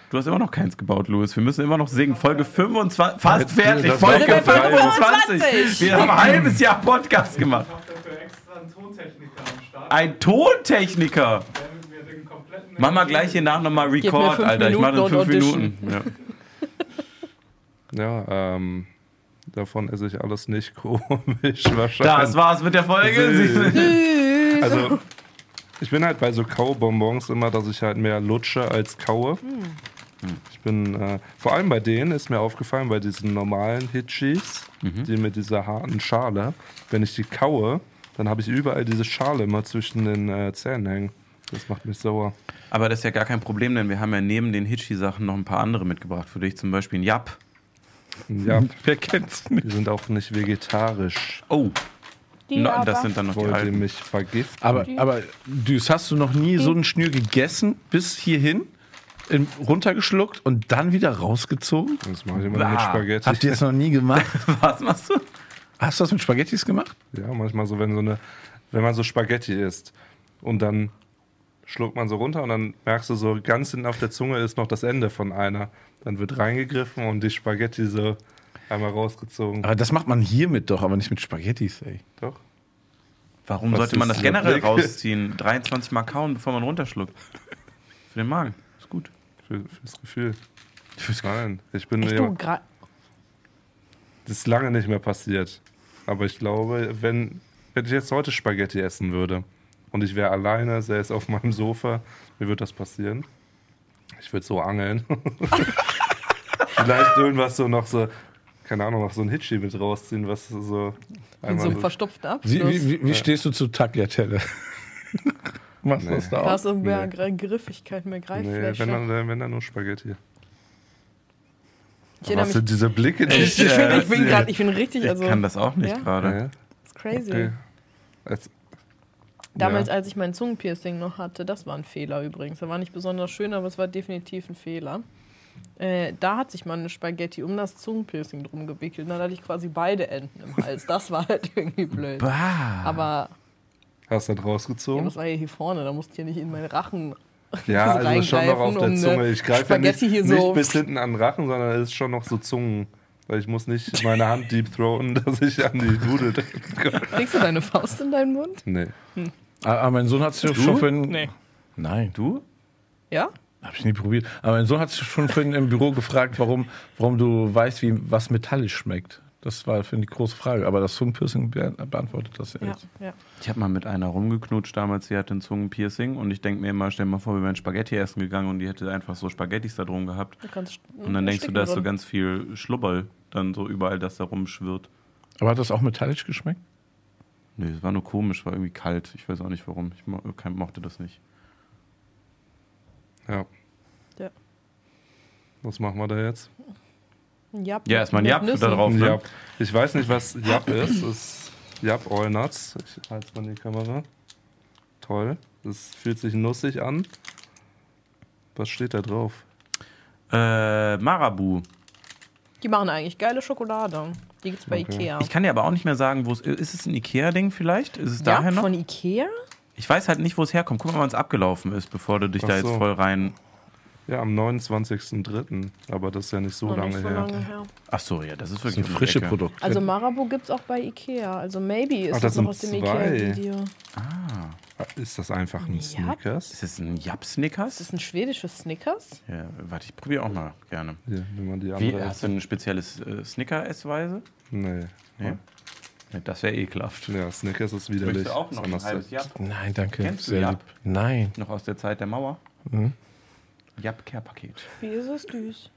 Du hast immer noch keins gebaut, Louis. Wir müssen immer noch singen. Folge 25, fast fertig. das Folge war Folge 25. 25. Wir haben ein halbes Jahr Podcast gemacht. dafür extra einen Tontechniker am Start, Ein Tontechniker. Mach mal gleich hier nach nochmal Record, Alter. Ich mache das in fünf Minuten. Ja. [LAUGHS] Ja, ähm, davon esse ich alles nicht komisch [LAUGHS] wahrscheinlich. Das war's mit der Folge. [LAUGHS] Also, ich bin halt bei so Kaubonbons immer, dass ich halt mehr lutsche als kaue. Ich bin, äh, vor allem bei denen ist mir aufgefallen, bei diesen normalen Hitchis, die mit dieser harten Schale, wenn ich die kaue, dann habe ich überall diese Schale immer zwischen den äh, Zähnen hängen. Das macht mich sauer. Aber das ist ja gar kein Problem, denn wir haben ja neben den Hitchi-Sachen noch ein paar andere mitgebracht für dich. Zum Beispiel ein Jap. Ja, [LAUGHS] Wer kennt's nicht? die sind auch nicht vegetarisch. Oh, Die no, aber- das sind dann noch die Wollt ihr alten. mich vergiften? Aber, aber Düs, hast du noch nie so einen Schnür gegessen, bis hierhin, in, runtergeschluckt und dann wieder rausgezogen? Das mache ich immer Bah. mit Spaghetti. Habt ihr das noch nie gemacht? [LAUGHS] Was machst du? Hast du das mit Spaghettis gemacht? Ja, manchmal so, wenn so eine, wenn man so Spaghetti isst und dann schluckt man so runter und dann merkst du so, ganz hinten auf der Zunge ist noch das Ende von einer. Dann wird reingegriffen und die Spaghetti so einmal rausgezogen. Aber das macht man hiermit doch, aber nicht mit Spaghettis, ey. Doch. Warum Was sollte man das generell rausziehen? 23 Mal kauen, bevor man runterschluckt. Für den Magen. Für, fürs Gefühl. Nein, ich bin Echt, ja, das ist lange nicht mehr passiert. Aber ich glaube, wenn, wenn ich jetzt heute Spaghetti essen würde und ich wäre alleine, säße auf meinem Sofa, mir würde das passieren. Ich würde so angeln. [LAUGHS] Vielleicht irgendwas so noch so, keine Ahnung, noch so ein Hitchi mit rausziehen, was so in so einem so, verstopften Wie, Abschluss. wie, wie, wie stehst du zu Tagliatelle? [LAUGHS] Machst du Nee. das da da auch? hast du mehr Gr- Griffigkeit, mehr Nee, Greiffläche. wenn dann, wenn dann nur Spaghetti. ich Was mich, sind diese Blicke, die ich, ich, bin, ich bin gerade, ich bin richtig, Ich also kann das auch nicht ja? gerade. Ja, das ist crazy. okay. Als, Damals, ja. als ich mein Zungenpiercing noch hatte, das war ein Fehler übrigens. Das war nicht besonders schön, aber es war definitiv ein Fehler. Äh, da hat sich mal eine Spaghetti um das Zungenpiercing drum gewickelt. Dann hatte ich quasi beide Enden im Hals. Das war halt [LAUGHS] irgendwie blöd. Bah. Aber Hast du das ja, rausgezogen? das war ja hier vorne, da musste ich ja nicht in meinen Rachen. [LAUGHS] Ja, also schon noch auf der um Zunge. eine Ich greife ja nicht, hier nicht so- bis hinten an den Rachen, sondern es ist schon noch so Zungen. Weil ich muss nicht meine Hand deep throaten, [LAUGHS] dass ich an die Nudel drücken kann. Kriegst du deine Faust in deinen Mund? Nee. Aber Ah, mein Sohn hat sich schon vorhin. Nee. Nein, Du? Ja? hab ich nie probiert. Aber mein Sohn hat sich schon vorhin im Büro gefragt, warum, warum du weißt, wie was metallisch schmeckt. Das war für die große Frage. Aber das Zungenpiercing be beantwortet das ja Ja, jetzt. ja. Ich habe mal mit einer rumgeknutscht damals, die hatte ein Zungenpiercing und ich denke mir immer, stell dir mal vor, wir wären Spaghetti essen gegangen und die hätte einfach so Spaghettis da drum gehabt. Und dann denkst du, da ist so ganz viel Schlubberl dann so überall, das da rumschwirrt. Aber hat das auch metallisch geschmeckt? Nee, es war nur komisch, war irgendwie kalt. Ich weiß auch nicht warum. Ich mo kein- mochte das nicht. Ja. Ja. Was machen wir da jetzt? Jap, Ja, erstmal ein mit Jap Nüssen. da drauf. Ne? Jap. Ich weiß nicht, was Jap ist. ist Yep, All Nuts. Ich halte mal in die Kamera. Toll. Das fühlt sich nussig an. Was steht da drauf? Äh, Marabu. Die machen eigentlich geile Schokolade. Die gibt's bei Okay. Ikea. Ich kann dir aber auch nicht mehr sagen, wo es ist. es ein Ikea-Ding vielleicht? Ist es ja, daher noch? von Ikea? Ich weiß halt nicht, wo es herkommt. Guck mal, wann es abgelaufen ist, bevor du dich Ach da jetzt so. voll rein. Ja, am 29.03. Aber das ist ja nicht so Noch lange nicht so her. lange her. Ach so, ja, das ist Das wirklich sind um die frische Ecke. Produkte. Also Marabou gibt's auch bei Ikea. Also maybe ist Ach, das das noch aus dem. Ikea-Video. Ah, Ist das einfach ein Ja. Snickers? ist das ein Jap-Snickers? Ist das ein schwedisches Snickers? Ja, warte, ich probiere auch mal gerne. Hier, wenn man die Wie, andere. hast du ein spezielles äh, Snicker-Essweise? Nee. Nee. Ja, das wäre ekelhaft. Ja, Snickers ist widerlich. Möchtest du auch noch ein halbes Jap? Nein, danke. Kennst du Sehr Jap? lieb. Nein. Noch aus der Zeit der Mauer? Mhm. Jap-Care-Paket. Wie ist es süß?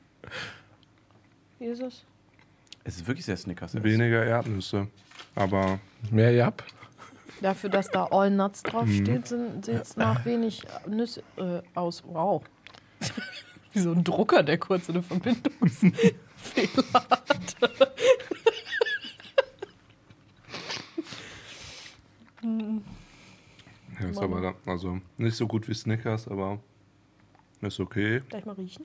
Wie ist es? Es ist wirklich sehr Snickers. Weniger Erdnüsse. Aber Mehr Jap? Dafür, dass da All Nuts Mhm. draufsteht, sieht es nach wenig Nüsse äh, aus. Wow. [LAUGHS] Wie so ein Drucker, der kurz eine Verbindungsfehler [LAUGHS] hat. ja, ist aber da, also nicht so gut wie Snickers, aber ist okay. Gleich mal riechen.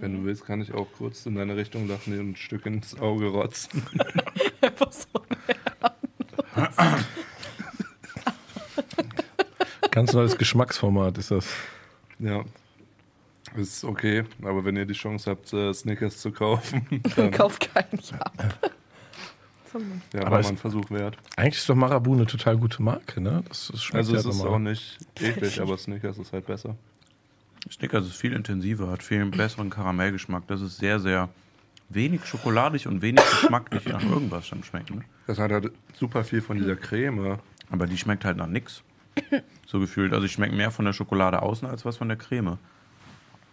Wenn du willst, kann ich auch kurz in deine Richtung lachen und ein Stück ins Auge rotzen. [LAUGHS] Einfach so. Ganz neues Geschmacksformat ist das. Ja. Ist okay, aber wenn ihr die Chance habt, äh, Snickers zu kaufen, [LAUGHS] dann Kauf keinen ja. Ja, Aber war mal ein Versuch wert. Eigentlich ist doch Marabu eine total gute Marke, ne? Das, das schmeckt Also ja es ist normal. auch nicht eklig, aber Snickers ist halt besser. Snickers ist viel intensiver, hat viel besseren Karamellgeschmack. Das ist sehr, sehr wenig schokoladig und wenig geschmacklich nach irgendwas schon schmeckt. Ne? Das hat halt super viel von dieser Creme. Aber die schmeckt halt nach nix. So gefühlt. Also ich schmecke mehr von der Schokolade außen als was von der Creme.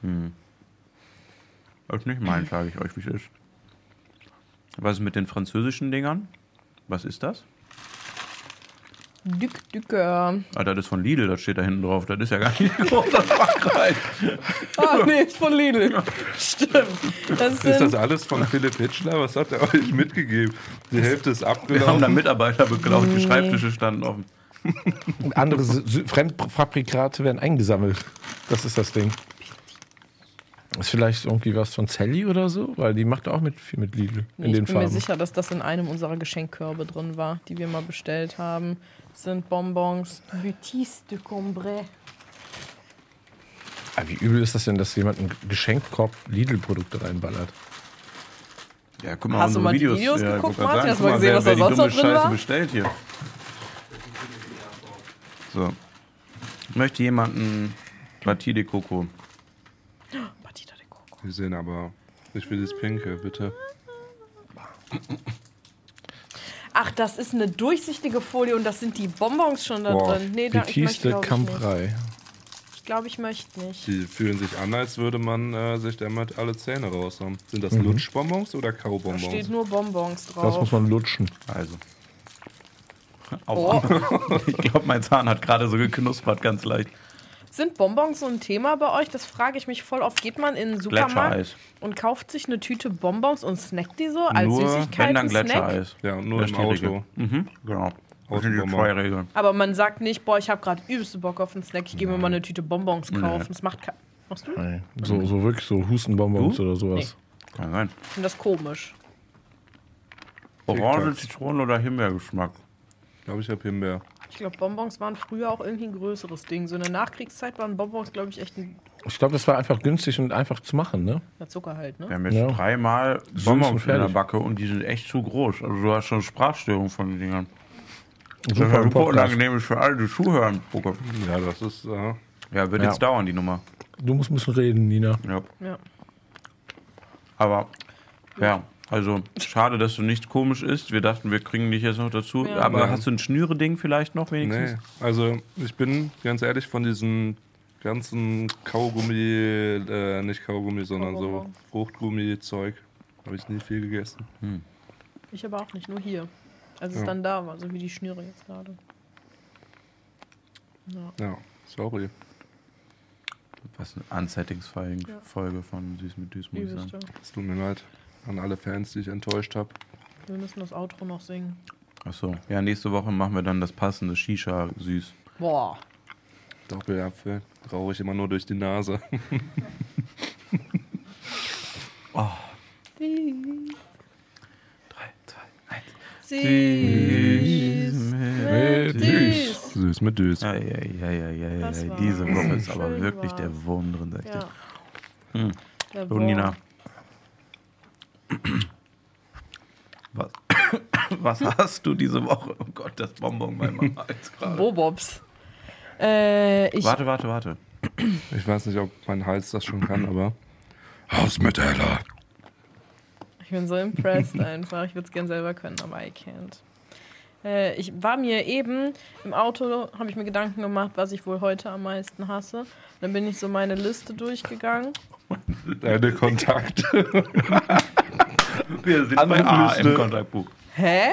Hm. Das ist nicht meins, sage ich euch, wie es ist. Was ist mit den französischen Dingern? Was ist das? Dück, Dücker. Ah, das ist von Lidl, das steht da hinten drauf. Das ist ja gar nicht [LAUGHS] groß, das Frankreich. Ah, nee, ist von Lidl. Stimmt. Das Ist das alles von Philipp Hitchler? Was hat er euch mitgegeben? Die Hälfte ist Wir haben da abgelaufen. Mitarbeiter beklaut, die Nee. Schreibtische standen offen. Andere Fremdfabrikate werden eingesammelt. Das ist das Ding. Ist vielleicht irgendwie was von Sally oder so? Weil die macht auch mit, viel mit Lidl nee, in ich den bin mir Farben. sicher, dass das in einem unserer Geschenkkörbe drin war, die wir mal bestellt haben. Das sind Bonbons Butis de Combray. Ah, wie übel ist das denn, dass jemand einen Geschenkkorb Lidl-Produkte reinballert? Ja, guck mal, Hast du mal die Videos, Videos ja, geguckt, guck mal Martin? Hast du mal gesehen, wer, was da sonst noch drin Scheiße war? bestellt hier. So. Ich möchte jemanden de Coco. Die sehen aber. Ich will das Pinke, bitte. Ach, das ist eine durchsichtige Folie und das sind die Bonbons schon da Boah, drin. Nee, da, ich möchte, de glaube ich. Ich glaube, ich möchte nicht. Die fühlen sich an, als würde man äh, sich damit alle Zähne raushauen. Sind das Mhm. Lutschbonbons oder Da Kaubonbons? steht nur Bonbons drauf. Das muss man lutschen. Also. Oh. [LAUGHS] Ich glaube, mein Zahn hat gerade so geknuspert, ganz leicht. Sind Bonbons so ein Thema bei euch? Das frage ich mich voll oft. Geht man in den Supermarkt und kauft sich eine Tüte Bonbons und snackt die so als Nur wenn Süßigkeiten? dann Snack? Gletschereis. Ja, nur Das im. Auto. Mhm, genau. Das sind die zwei Regeln. Aber man sagt nicht, boah, ich habe gerade übelste Bock auf einen Snack, ich gehe mir mal eine Tüte Bonbons kaufen. Das macht kein... Machst du? Nein. So, so wirklich so Hustenbonbons Du? oder sowas. Kann sein. Ich finde das komisch. Orange. Zitrone oder Himbeergeschmack. Ich glaube, ich habe Himbeer. Ich glaube, Bonbons waren früher auch irgendwie ein größeres Ding. So in der Nachkriegszeit waren Bonbons, glaube ich, echt ein Ich glaube, das war einfach günstig und einfach zu machen, ne? na, Zucker halt, Wir ne? haben jetzt Ja. dreimal Bonbons in der. Backe und die sind echt zu groß. Also du hast schon Sprachstörung von den Dingern. Das ist Super ja unangenehm für alle, die zuhören. Ja, das ist. Äh, Ja, wird Ja. jetzt dauern, die Nummer. Du musst ein bisschen reden, Nina. Ja. Ja. Aber, ja, also schade, dass du nicht komisch isst. Wir dachten, wir kriegen dich jetzt noch dazu. Ja. Aber Nein. hast du ein Schnüre-Ding vielleicht noch wenigstens? nee. Also, ich bin ganz ehrlich von diesen ganzen Kaugummi, äh, nicht Kaugummi, sondern so. Fruchtgummi-Zeug. Habe ich nie viel gegessen. Ich aber auch nicht, nur hier. Als es Ja. dann da war, so wie die Schnüre jetzt gerade. Ja. Ja, sorry. Was eine Unsettings-Folge Ja. Folge von Süß mit Düs, muss ich sagen. Übelste. Es tut mir leid. An alle Fans, die ich enttäuscht habe. Wir müssen das Outro noch singen. Achso. Ja, nächste Woche machen wir dann das passende Shisha süß. Boah. Doppelapfel. Rauche ich immer nur durch die Nase. Drei, zwei, eins. Süß. Mit Süß. Süß mit Düs. Ja, ja, ja, ja, ja, ja. Das war Diese Woche ist aber wirklich der Wurm drin, sag ich dir. Ja. Hm. Der So, Nina. Was, [COUGHS] was hast du diese Woche? Oh Gott, das Bonbon bei meinem [LAUGHS] Hals gerade. Bobobs. Äh, ich, Warte, warte, warte. Ich weiß nicht, ob mein Hals das schon kann, aber. Hausmetaller. ich bin so impressed [LAUGHS] einfach. Ich würde es gern selber können, aber I can't. Äh, ich war mir eben im Auto, habe ich mir Gedanken gemacht, was ich wohl heute am meisten hasse. Dann bin ich so meine Liste durchgegangen. [LAUGHS] Deine Kontakte. Wir sind bei A Anrufliste. im Kontaktbuch. Hä?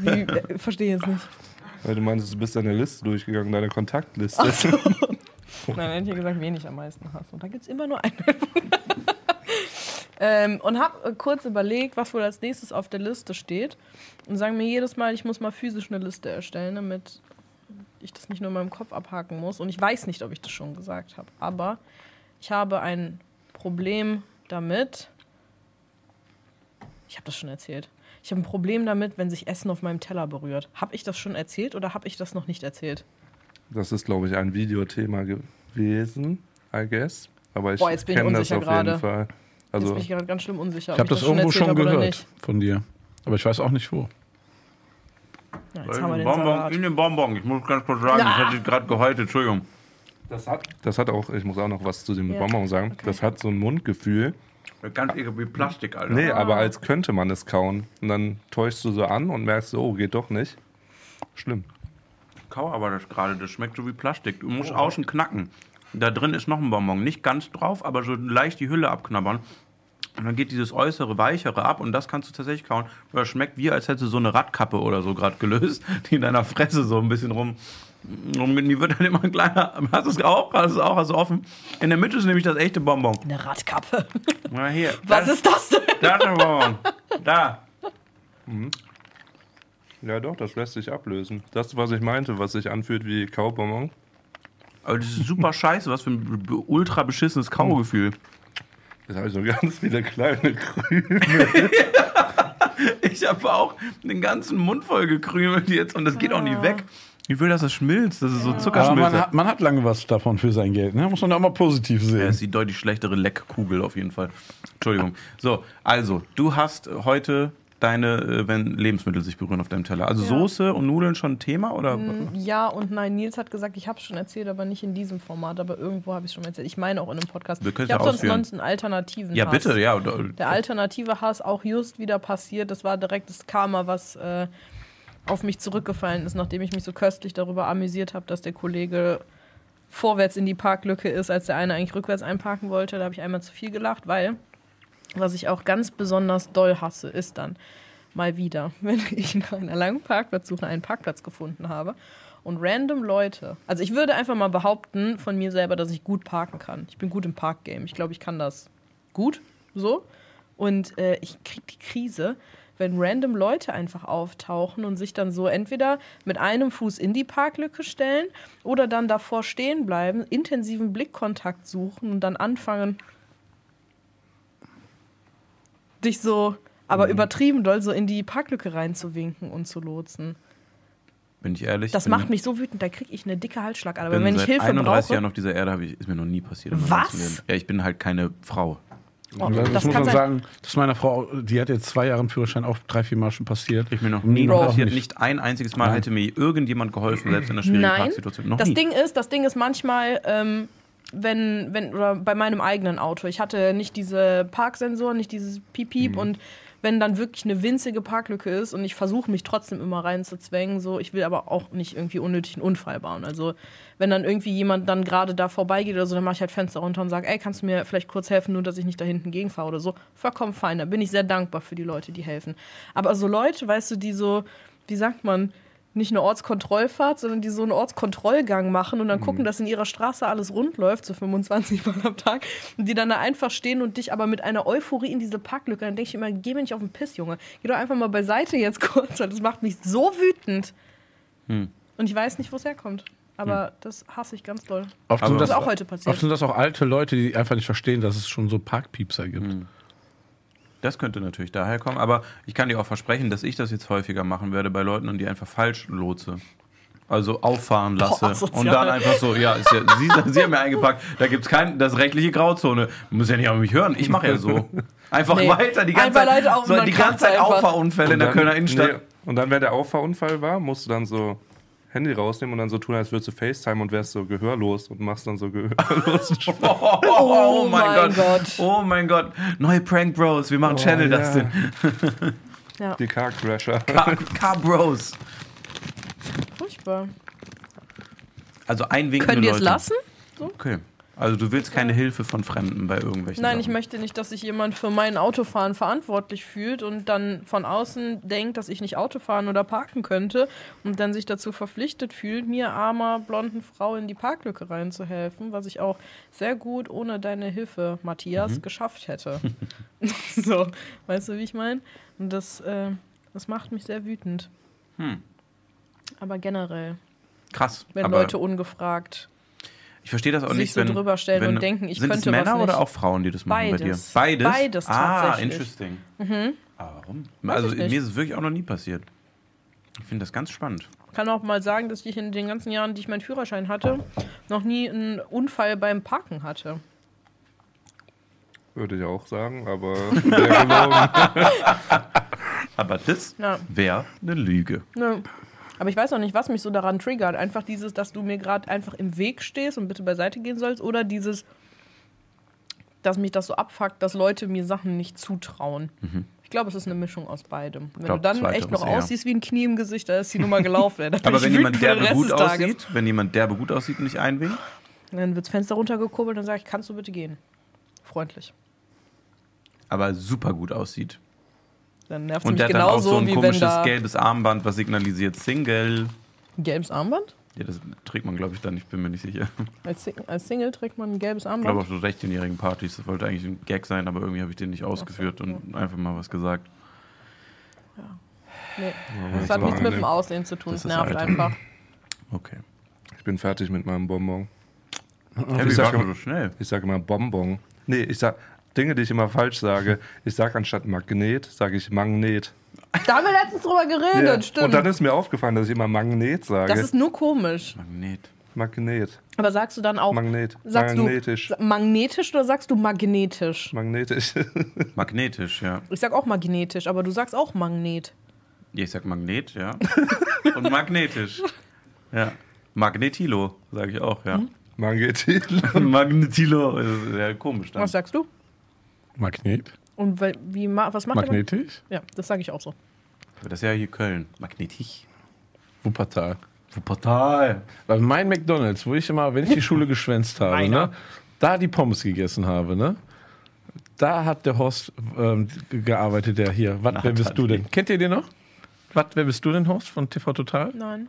Wie, äh, verstehe jetzt nicht. Weil du meinst, du bist deine Liste durchgegangen, deine Kontaktliste. [LAUGHS] Nein, hätte ich gesagt, wen ich am meisten hasse. Und da gibt es immer nur eine. [LAUGHS] ähm, und habe kurz überlegt, was wohl als nächstes auf der Liste steht. Und sagen mir jedes Mal, ich muss mal physisch eine Liste erstellen, damit ich das nicht nur in meinem Kopf abhaken muss. Und ich weiß nicht, ob ich das schon gesagt habe. Aber ich habe ein Problem damit. Ich habe das schon erzählt. Ich habe ein Problem damit, wenn sich Essen auf meinem Teller berührt. Habe ich das schon erzählt oder habe ich das noch nicht erzählt? Das ist, glaube ich, ein Videothema gewesen, I guess. Aber ich Boah, jetzt bin ich das unsicher auf gerade. jeden Fall. Jetzt Also, bin ich gerade ganz schlimm unsicher. Ich habe ob das irgendwo schon gehört von dir. Aber ich weiß auch nicht wo. Ja, jetzt haben wir den Bonbon, Salat. in den Bonbon. Ich muss ganz kurz sagen, das Ja. hatte ich gerade gehäutet. Entschuldigung. Das hat, das hat auch, ich muss auch noch was zu dem Ja. Bonbon sagen. Das hat so ein Mundgefühl. Ganz ekel wie Plastik, Alter. Nee, Ah. aber als könnte man es kauen. Und dann täuschst du so an und merkst, so, oh, geht doch nicht. Schlimm. Kau aber das gerade, das schmeckt so wie Plastik. Du musst außen knacken. Da drin ist noch ein Bonbon. Nicht ganz drauf, aber so leicht die Hülle abknabbern. Und dann geht dieses äußere, weichere ab und das kannst du tatsächlich kauen. Das schmeckt wie, als hättest du so eine Radkappe oder so gerade gelöst, die in deiner Fresse so ein bisschen rum. Rum die wird dann immer kleiner. [LAUGHS] Hast du es auch? Hast du es auch? Hast du offen? In der Mitte ist nämlich das echte Bonbon. Eine Radkappe. Na hier. [LAUGHS] Was das, ist das denn? Da ist ein Bonbon. Da. Ja, doch, das lässt sich ablösen. Das, was ich meinte, was sich anfühlt wie Kaubonbon. Aber das ist super scheiße. Was für ein ultra beschissenes Kaugefühl. Jetzt habe ich so ganz viele kleine Krümel. [LAUGHS] Ich habe auch den ganzen Mund voll gekrümelt jetzt und das geht auch nicht weg. Ich will, dass das schmilzt. Das ist so Aber Zuckerschmilze. man hat, man hat lange was davon für sein Geld. Ne? Muss man auch mal positiv Ja, sehen. ist die deutlich schlechtere Leckkugel auf jeden Fall. Entschuldigung. So, also, du hast heute deine, äh, wenn Lebensmittel sich berühren auf deinem Teller. Also Ja. Soße und Nudeln schon ein Thema oder? Ja und nein. Nils hat gesagt, ich habe es schon erzählt, aber nicht in diesem Format. Aber irgendwo habe ich es schon erzählt. Ich meine auch in einem Podcast. Wir können Ich es habe ja sonst sonst einen alternativen Ja, Hass. bitte, ja. oder- Der alternative Hass auch just wieder passiert. Das war direkt das Karma, was äh, auf mich zurückgefallen ist, nachdem ich mich so köstlich darüber amüsiert habe, dass der Kollege vorwärts in die Parklücke ist, als der eine eigentlich rückwärts einparken wollte. Da habe ich einmal zu viel gelacht, weil was ich auch ganz besonders doll hasse, ist dann mal wieder, [LAUGHS] wenn ich nach einer langen Parkplatzsuche einen Parkplatz gefunden habe und random Leute, also ich würde einfach mal behaupten von mir selber, dass ich gut parken kann. Ich bin gut im Parkgame. Ich glaube, ich kann das gut, so. Und äh, ich kriege die Krise, wenn random Leute einfach auftauchen und sich dann so entweder mit einem Fuß in die Parklücke stellen oder dann davor stehen bleiben, intensiven Blickkontakt suchen und dann anfangen, dich so, aber Mhm. übertrieben doll so in die Parklücke reinzuwinken und zu lotsen. Bin ich ehrlich? Das macht mich so wütend, da kriege ich eine dicke Halsschlagader. Wenn ich Hilfe 31 brauche, Jahren auf dieser Erde ich, ist mir noch nie passiert. Was? Ja, ich bin halt keine Frau. Oh, das, das muss kann man sein. sagen, dass meine Frau, die hat jetzt zwei Jahre einen Führerschein auch drei, vier Mal schon passiert. Ich mir noch nie Bro. passiert. Nicht. Nicht ein einziges Mal Nein. hätte mir irgendjemand geholfen, selbst in einer schwierigen Nein, Parksituation. Noch das nie. Ding ist, das Ding ist manchmal, ähm, wenn, wenn, oder bei meinem eigenen Auto, ich hatte nicht diese Parksensoren, nicht dieses Piep-Piep und wenn dann wirklich eine winzige Parklücke ist und ich versuche mich trotzdem immer reinzuzwängen, so, ich will aber auch nicht irgendwie unnötig einen Unfall bauen. Also, wenn dann irgendwie jemand dann gerade da vorbeigeht oder so, dann mache ich halt Fenster runter und sage, ey, kannst du mir vielleicht kurz helfen, nur dass ich nicht da hinten gegenfahre oder so. Vollkommen fein, da bin ich sehr dankbar für die Leute, die helfen. Aber so Leute, weißt du, die so, wie sagt man, nicht eine Ortskontrollfahrt, sondern die so einen Ortskontrollgang machen und dann gucken, dass in ihrer Straße alles rund läuft, so 25 [LAUGHS] Mal am Tag. Und die dann da einfach stehen und dich aber mit einer Euphorie in diese Parklücke. Dann denke ich immer, geh mir nicht auf den Piss, Junge. Geh doch einfach mal beiseite jetzt [LAUGHS] kurz, weil das macht mich so wütend. Und ich weiß nicht, wo es herkommt. Aber das hasse ich ganz doll. Oft Das das, ist auch heute oft passiert. sind das auch alte Leute, die einfach nicht verstehen, dass es schon so Parkpiepser gibt. Das könnte natürlich daher kommen, aber ich kann dir auch versprechen, dass ich das jetzt häufiger machen werde bei Leuten und die einfach falsch lotse. Also auffahren lasse asozial. und dann einfach so, ja, ist ja Sie, Sie haben ja eingepackt, da gibt es kein, das rechtliche Grauzone. Muss ja nicht auf mich hören, ich mache ja so. Einfach Nee. weiter, die ganze Einfach Zeit, Leute auf- so, die ganze Zeit. Auffahrunfälle in der dann- Kölner Innenstadt. Nee, und dann, wenn der Auffahrunfall war, musst du dann so Handy rausnehmen und dann so tun, als würdest du FaceTime und wärst so gehörlos und machst dann so gehörlos. [LAUGHS] Oh, Oh mein Gott. Oh mein Gott. Neue Prank Bros. Wir machen Channel ja. das denn. Ja, Die Car Crasher. Car, Car Bros. furchtbar. Also einwinkende Können die es lassen? Okay. Also du willst keine Hilfe von Fremden bei irgendwelchen Nein, ich Sachen. möchte nicht, dass sich jemand für mein Autofahren verantwortlich fühlt und dann von außen denkt, dass ich nicht Auto fahren oder parken könnte und dann sich dazu verpflichtet fühlt, mir armer blonden Frau in die Parklücke reinzuhelfen, was ich auch sehr gut ohne deine Hilfe, Matthias, Mhm. geschafft hätte. [LAUGHS] [LAUGHS] so, weißt du, wie ich meine? Und das, äh, das macht mich sehr wütend. Hm. Aber generell, Krass. wenn Leute ungefragt ich verstehe das auch sich nicht, so wenn, drüber stellen wenn, und denken, ich sind könnte es was Männer nicht. oder auch Frauen, die das machen Beides. bei dir? Beides. Beides Ah, tatsächlich. interesting. Aber warum? Weiß also ich mir ist es wirklich auch noch nie passiert. Ich finde das ganz spannend. kann auch mal sagen, dass ich in den ganzen Jahren, die ich meinen Führerschein hatte, noch nie einen Unfall beim Parken hatte. Würde ich auch sagen, aber. [LAUGHS] Aber das Ja. wäre eine Lüge. Ne. Aber ich weiß auch nicht, was mich so daran triggert. Einfach dieses, dass du mir gerade einfach im Weg stehst und bitte beiseite gehen sollst. Oder dieses, dass mich das so abfuckt, dass Leute mir Sachen nicht zutrauen. Ich glaube, es ist eine Mischung aus beidem. Wenn Mhm. glaub, du dann echt noch eher. aussiehst wie ein Knie im Gesicht, da ist die Nummer gelaufen. [LAUGHS] Aber wenn jemand derbe gut aussieht, wenn jemand derbe gut aussieht und nicht einwinkt, Dann wird das Fenster runtergekurbelt und sage ich, kannst du bitte gehen? Freundlich. aber super gut aussieht. Dann nervt es Und mich der hat dann auch genauso, so ein wie wenn komisches da gelbes Armband, was signalisiert Single. ein gelbes Armband. Ja, das trägt man, glaube ich, dann, ich bin mir nicht sicher. Als, Sing als Single trägt man ein gelbes Ich glaube Armband. auf so 16-jährigen Partys. Das wollte eigentlich ein Gag sein, aber irgendwie habe ich den nicht ausgeführt und einfach mal was gesagt. Nee. das Das hat nichts mit dem Aussehen zu tun. Das Es nervt Alter. einfach. Okay. Ich bin fertig mit meinem Bonbon. Hey, ich wie sag war immer- so schnell? Ich sage immer Bonbon. Nee, ich sag Dinge, die ich immer falsch sage. Ich sage anstatt Magnet, sage ich Magnet. Da haben wir letztens drüber geredet, Ja. stimmt. Und dann ist mir aufgefallen, dass ich immer Magnet sage. das ist nur komisch. Magnet. Magnet. Aber sagst du dann auch, Magnet. sagst Magnetisch. du magnetisch oder sagst du magnetisch? Magnetisch. [LAUGHS] Magnetisch, ja. Ich sag auch magnetisch, aber du sagst auch Magnet. Ja, Ich sag Magnet, ja. Und magnetisch. Ja. Magnetilo, sage ich auch, ja. Hm? Magnetil. Magnetilo, [LAUGHS] ist ja komisch dann. Was sagst du? Magnet? Und wie, was macht der Magnetisch? Ja, das sage ich auch so. Aber das ist ja hier Köln. Magnetisch. Wuppertal. Wuppertal. Weil mein McDonalds, wo ich immer, wenn ich die Schule geschwänzt habe, ne, da die Pommes gegessen habe, ne, da hat der Horst ähm, ge- gearbeitet, der hier. Was, wer bist du denn? Kennt ihr den noch? Was, wer bist du denn, Horst von TV Total? Nein.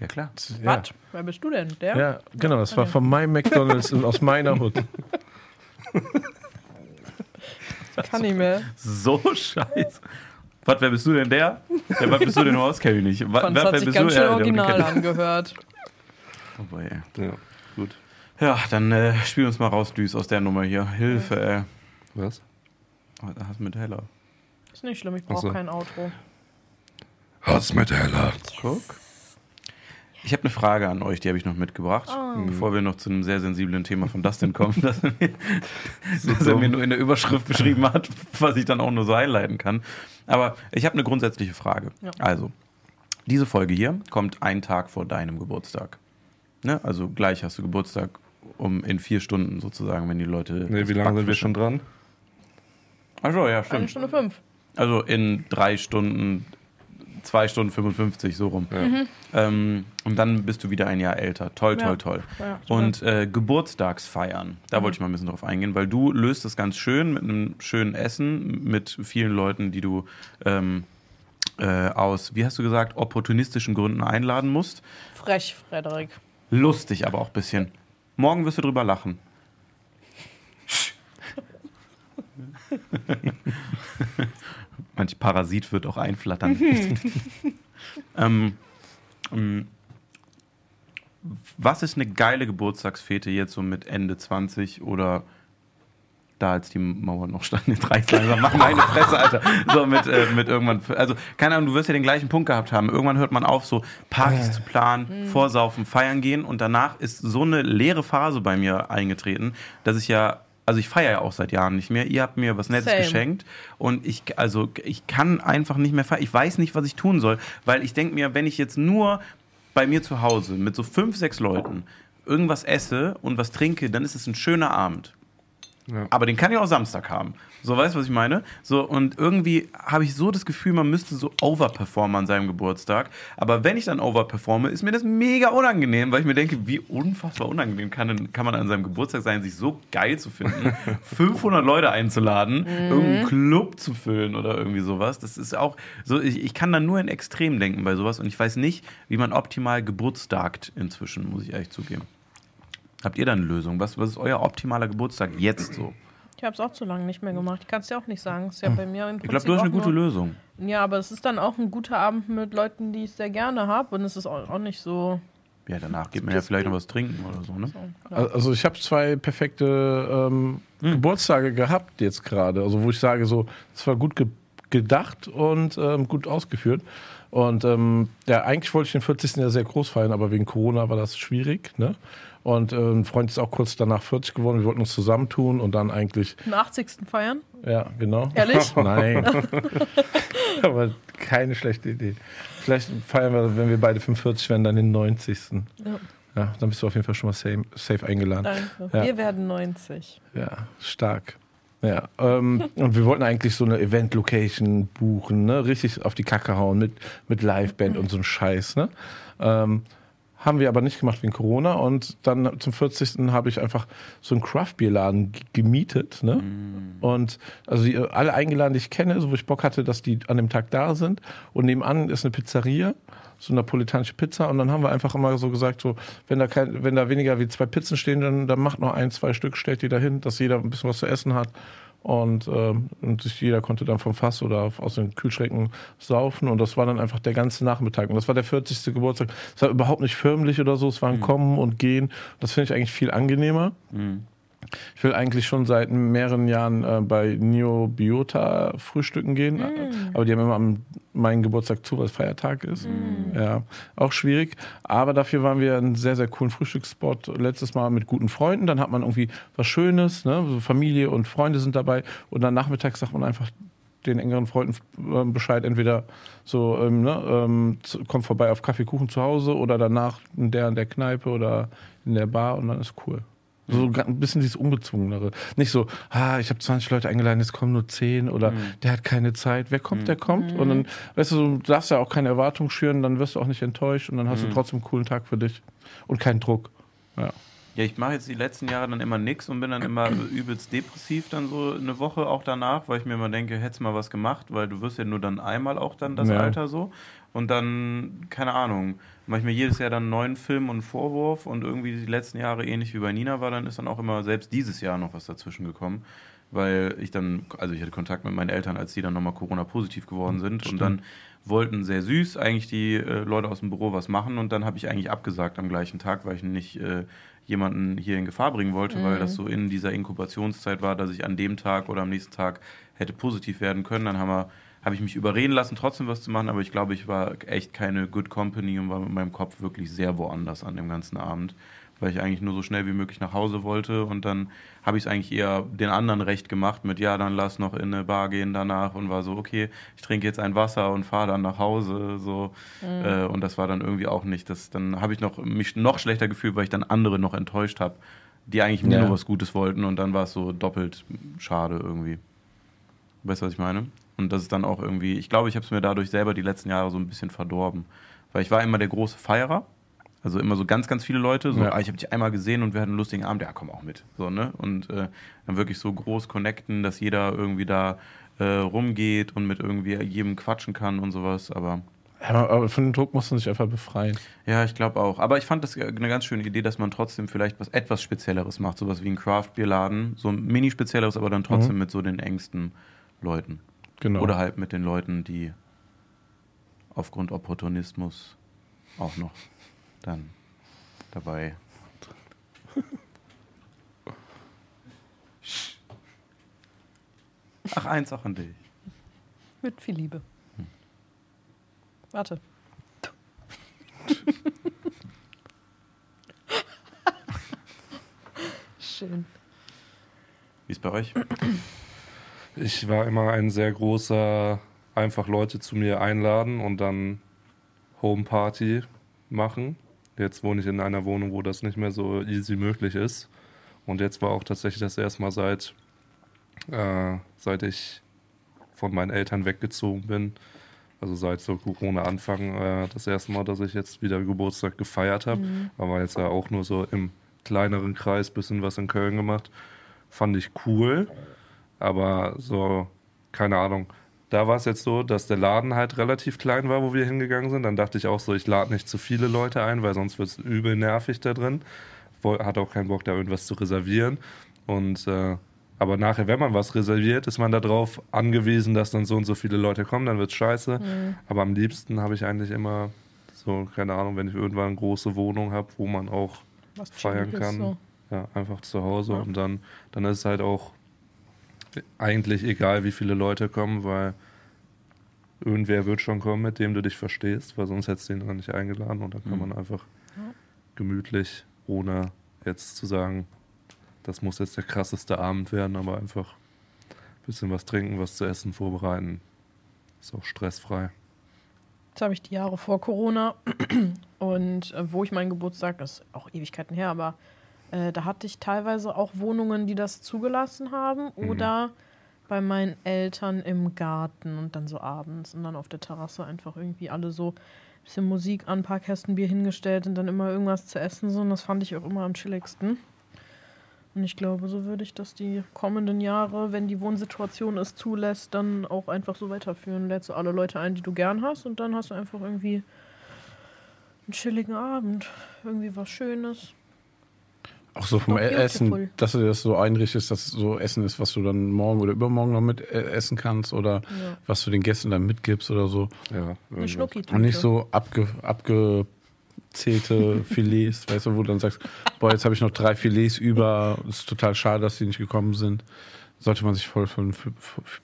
Ja, klar. Ja. Was? Wer bist du denn? Der? Ja, genau, das war von meinem McDonalds aus meiner Hut. [LAUGHS] Kann nicht mehr. So scheiße. Was, wer bist du denn der? Ja, was bist du denn Horst? Kenn ich nicht. Was, Fand, das hat sich ganz schön Ja, original angehört. ich. Oh, boy, ey. ja, gut. Ja, dann äh, spiel uns mal raus, Düs, aus der Nummer hier. Hilfe, ey. Was? Hast du mit heller. Ist nicht schlimm, ich brauche so. kein Outro. Was mit Heller? Guck. Ich habe eine Frage an euch, die habe ich noch mitgebracht, bevor wir noch zu einem sehr sensiblen Thema von Dustin kommen, [LAUGHS] das, er mir, [LAUGHS] das er mir nur in der Überschrift beschrieben hat, was ich dann auch nur so highlighten kann. Aber ich habe eine grundsätzliche Frage. Ja. Also, diese Folge hier kommt einen Tag vor deinem Geburtstag. Ne? Also gleich hast du Geburtstag um in vier Stunden sozusagen, wenn die Leute. Nee, wie lange sind wir schon dran? Achso, ja, Eine stimmt. Stunde fünf. Also in drei Stunden, zwei Stunden 55, so rum. Ähm, und dann bist du wieder ein Jahr älter. Toll, toll, Ja. toll. Ja, und äh, Geburtstagsfeiern, da wollte ich mal ein bisschen drauf eingehen, weil du löst das ganz schön mit einem schönen Essen, mit vielen Leuten, die du ähm, äh, aus, wie hast du gesagt, opportunistischen Gründen einladen musst. Frech, Frederik. Lustig, aber auch ein bisschen. Morgen wirst du drüber lachen. [LAUGHS] [LAUGHS] Manch Parasit wird auch einflattern. [LAUGHS] ähm, ähm, was ist eine geile Geburtstagsfete jetzt so mit Ende 20 oder da als die Mauer noch stand, jetzt reicht langsam, mach meine Fresse, Alter. So mit, äh, mit irgendwann, also keine Ahnung, du wirst ja den gleichen Punkt gehabt haben. Irgendwann hört man auf, so Partys zu planen, vorsaufen, feiern gehen und danach ist so eine leere Phase bei mir eingetreten, dass ich ja also ich feiere ja auch seit Jahren nicht mehr. Ihr habt mir was Nettes Same. geschenkt und ich, also ich kann einfach nicht mehr feiern. Ich weiß nicht, was ich tun soll, weil ich denke mir, wenn ich jetzt nur bei mir zu Hause mit so fünf, sechs Leuten irgendwas esse und was trinke, dann ist es ein schöner Abend. Ja. Aber den kann ich auch Samstag haben. So, weißt du, was ich meine? So, und irgendwie habe ich so das Gefühl, man müsste so overperformen an seinem Geburtstag. Aber wenn ich dann overperforme, ist mir das mega unangenehm, weil ich mir denke, wie unfassbar unangenehm kann, denn- kann man an seinem Geburtstag sein, sich so geil zu finden, [LAUGHS] 500 Leute einzuladen, irgendeinen Club zu füllen oder irgendwie sowas. Das ist auch so, ich, ich kann da nur in Extrem denken bei sowas und ich weiß nicht, wie man optimal geburtstagt inzwischen, muss ich ehrlich zugeben. Habt ihr da eine Lösung? Was, was ist euer optimaler Geburtstag jetzt so? Ich habe es auch zu lange nicht mehr gemacht. Ich kann es dir auch nicht sagen. Ist ja bei mir im Ich glaube, du hast eine gute nur- Lösung. Ja, aber es ist dann auch ein guter Abend mit Leuten, die ich sehr gerne habe. Und es ist auch, auch nicht so. Ja, danach geht man ja vielleicht noch was trinken oder so, ne? Also ich habe zwei perfekte ähm, Geburtstage gehabt jetzt gerade, also wo ich sage so, es war gut ge gedacht und ähm, gut ausgeführt. Und ähm, ja, eigentlich wollte ich den 40. ja sehr groß feiern, aber wegen Corona war das schwierig. Ne? Und äh, ein Freund ist auch kurz danach 40 geworden. Wir wollten uns zusammentun und dann eigentlich, Den 80. feiern? ja, genau. Ehrlich? [LAUGHS] Nein. [LAUGHS] aber keine schlechte Idee. Vielleicht feiern wir, wenn wir beide 45 werden, dann den 90. Ja. Ja, dann bist du auf jeden Fall schon mal safe, safe eingeladen. Danke. Ja. Wir werden 90. Ja, stark. Ja, ähm, und wir wollten eigentlich so eine Event-Location buchen, ne? richtig auf die Kacke hauen mit, mit Liveband und so ein Scheiß. Ne? Ähm, haben wir aber nicht gemacht wegen Corona und dann zum 40. habe ich einfach so einen Craft-Bier-Laden gemietet. Ne? Und also die, alle eingeladen, die ich kenne, so wo ich Bock hatte, dass die an dem Tag da sind. Und nebenan ist eine Pizzeria, so eine napolitanische Pizza. Und dann haben wir einfach immer so gesagt, so, wenn da, kein, wenn da weniger wie zwei Pizzen stehen, dann, dann macht noch ein, zwei Stück, stellt die da hin, dass jeder ein bisschen was zu essen hat. Und, ähm, und jeder konnte dann vom Fass oder aus den Kühlschränken saufen. Und das war dann einfach der ganze Nachmittag. Und das war der 40. Geburtstag. Es war überhaupt nicht förmlich oder so. Es war ein Kommen und Gehen. Das finde ich eigentlich viel angenehmer. Ich will eigentlich schon seit mehreren Jahren äh, bei Neo Biota frühstücken gehen, aber die haben immer am meinen Geburtstag zu, weil es Feiertag ist. Ja, auch schwierig. Aber dafür waren wir einen sehr, sehr coolen Frühstücksspot letztes Mal mit guten Freunden. Dann hat man irgendwie was Schönes, ne? so Familie und Freunde sind dabei. Und dann nachmittags sagt man einfach den engeren Freunden äh, Bescheid, entweder so, ähm, ne, ähm, kommt vorbei auf Kaffeekuchen zu Hause oder danach in der in der Kneipe oder in der Bar und dann ist cool. So ein bisschen dieses Ungezwungenere. Nicht so, ah, ich habe 20 Leute eingeladen, jetzt kommen nur 10 oder der hat keine Zeit. Wer kommt, der kommt. Und dann, weißt du, du darfst ja auch keine Erwartung schüren, dann wirst du auch nicht enttäuscht und dann hast du trotzdem einen coolen Tag für dich und keinen Druck. Ja. Ja, ich mache jetzt die letzten Jahre dann immer nix und bin dann immer übelst depressiv dann so eine Woche auch danach, weil ich mir immer denke, hättest mal was gemacht, weil du wirst ja nur dann einmal auch dann das Ja. Alter so. Und dann, keine Ahnung, mache ich mir jedes Jahr dann einen neuen Film und einen Vorwurf und irgendwie die letzten Jahre ähnlich wie bei Nina war, dann ist dann auch immer selbst dieses Jahr noch was dazwischen gekommen. Weil ich dann, also ich hatte Kontakt mit meinen Eltern, als die dann nochmal Corona-positiv geworden sind. Und dann wollten sehr süß eigentlich die äh, Leute aus dem Büro was machen und dann habe ich eigentlich abgesagt am gleichen Tag, weil ich nicht äh, jemanden hier in Gefahr bringen wollte, weil das so in dieser Inkubationszeit war, dass ich an dem Tag oder am nächsten Tag hätte positiv werden können. Dann haben wir, habe ich mich überreden lassen, trotzdem was zu machen, aber ich glaube, ich war echt keine Good Company und war mit meinem Kopf wirklich sehr woanders an dem ganzen Abend, weil ich eigentlich nur so schnell wie möglich nach Hause wollte und dann habe ich es eigentlich eher den anderen recht gemacht mit, ja, dann lass noch in eine Bar gehen danach und war so, okay, ich trinke jetzt ein Wasser und fahre dann nach Hause, so. Äh, und das war dann irgendwie auch nicht, das, dann habe ich noch, mich noch schlechter gefühlt, weil ich dann andere noch enttäuscht habe, die eigentlich mir Ja. nur was Gutes wollten und dann war es so doppelt schade irgendwie. Weißt du, was ich meine? Und das ist dann auch irgendwie, ich glaube, ich habe es mir dadurch selber die letzten Jahre so ein bisschen verdorben. Weil ich war immer der große Feierer. Also immer so ganz, ganz viele Leute. So, Ja. ah, ich habe dich einmal gesehen und wir hatten einen lustigen Abend. Ja, komm auch mit. So, ne? Und äh, dann wirklich so groß connecten, dass jeder irgendwie da äh, rumgeht und mit irgendwie jedem quatschen kann und sowas. Aber Ja, aber von dem Druck muss man sich einfach befreien. ja, ich glaube auch. Aber ich fand das eine ganz schöne Idee, dass man trotzdem vielleicht was etwas Spezielleres macht. Sowas wie ein Craft-Bierladen. So ein mini-spezielleres, aber dann trotzdem mit so den engsten Leuten. Genau. Oder halt mit den Leuten, die aufgrund Opportunismus auch noch dann dabei. [LAUGHS] Ach, eins auch an dich. Mit viel Liebe. Warte. [LAUGHS] Schön. Wie ist bei euch? Ich war immer ein sehr großer, einfach Leute zu mir einladen und dann Homeparty machen. Jetzt wohne ich in einer Wohnung, wo das nicht mehr so easy möglich ist. Und jetzt war auch tatsächlich das erste Mal seit, äh, seit ich von meinen Eltern weggezogen bin, also seit so Corona-Anfang, äh, das erste Mal, dass ich jetzt wieder Geburtstag gefeiert habe. Aber jetzt ja auch nur so im kleineren Kreis bisschen was in Köln gemacht. Fand ich cool. Aber so, keine Ahnung. Da war es jetzt so, dass der Laden halt relativ klein war, wo wir hingegangen sind. Dann dachte ich auch so, ich lade nicht zu viele Leute ein, weil sonst wird es übel nervig da drin. Hat auch keinen Bock, da irgendwas zu reservieren. Und äh, aber nachher, wenn man was reserviert, ist man darauf angewiesen, dass dann so und so viele Leute kommen, dann wird scheiße. Aber am liebsten habe ich eigentlich immer so, keine Ahnung, wenn ich irgendwann eine große Wohnung habe, wo man auch Was feiern kann. So. Ja, einfach zu Hause Ja. und dann, dann ist es halt auch eigentlich egal, wie viele Leute kommen, weil irgendwer wird schon kommen, mit dem du dich verstehst, weil sonst hättest du ihn noch nicht eingeladen und dann kann Mhm. man einfach gemütlich, ohne jetzt zu sagen, das muss jetzt der krasseste Abend werden, aber einfach ein bisschen was trinken, was zu essen vorbereiten. Ist auch stressfrei. Jetzt habe ich die Jahre vor Corona [CLEARS THROAT] und äh, wo ich meinen Geburtstag, das ist auch Ewigkeiten her, aber äh, da hatte ich teilweise auch Wohnungen, die das zugelassen haben oder bei meinen Eltern im Garten und dann so abends und dann auf der Terrasse einfach irgendwie alle so ein bisschen Musik an, ein paar Kästen Bier hingestellt und dann immer irgendwas zu essen so und das fand ich auch immer am chilligsten. Und ich glaube, so würde ich das die kommenden Jahre, wenn die Wohnsituation es zulässt, dann auch einfach so weiterführen. Lädst du alle Leute ein, die du gern hast und dann hast du einfach irgendwie einen chilligen Abend. Irgendwie was Schönes. Auch so vom Oh, beautiful. Essen, dass du das so einrichtest, dass es so Essen ist, was du dann morgen oder übermorgen noch mit äh, essen kannst oder Ja. was du den Gästen dann mitgibst oder so. Ja, Eine irgendwas. schnucki Und nicht so abge, abgezählte [LAUGHS] Filets, weißt du, wo du dann sagst, boah, jetzt habe ich noch drei Filets über, ist total schade, dass die nicht gekommen sind. Sollte man sich voll von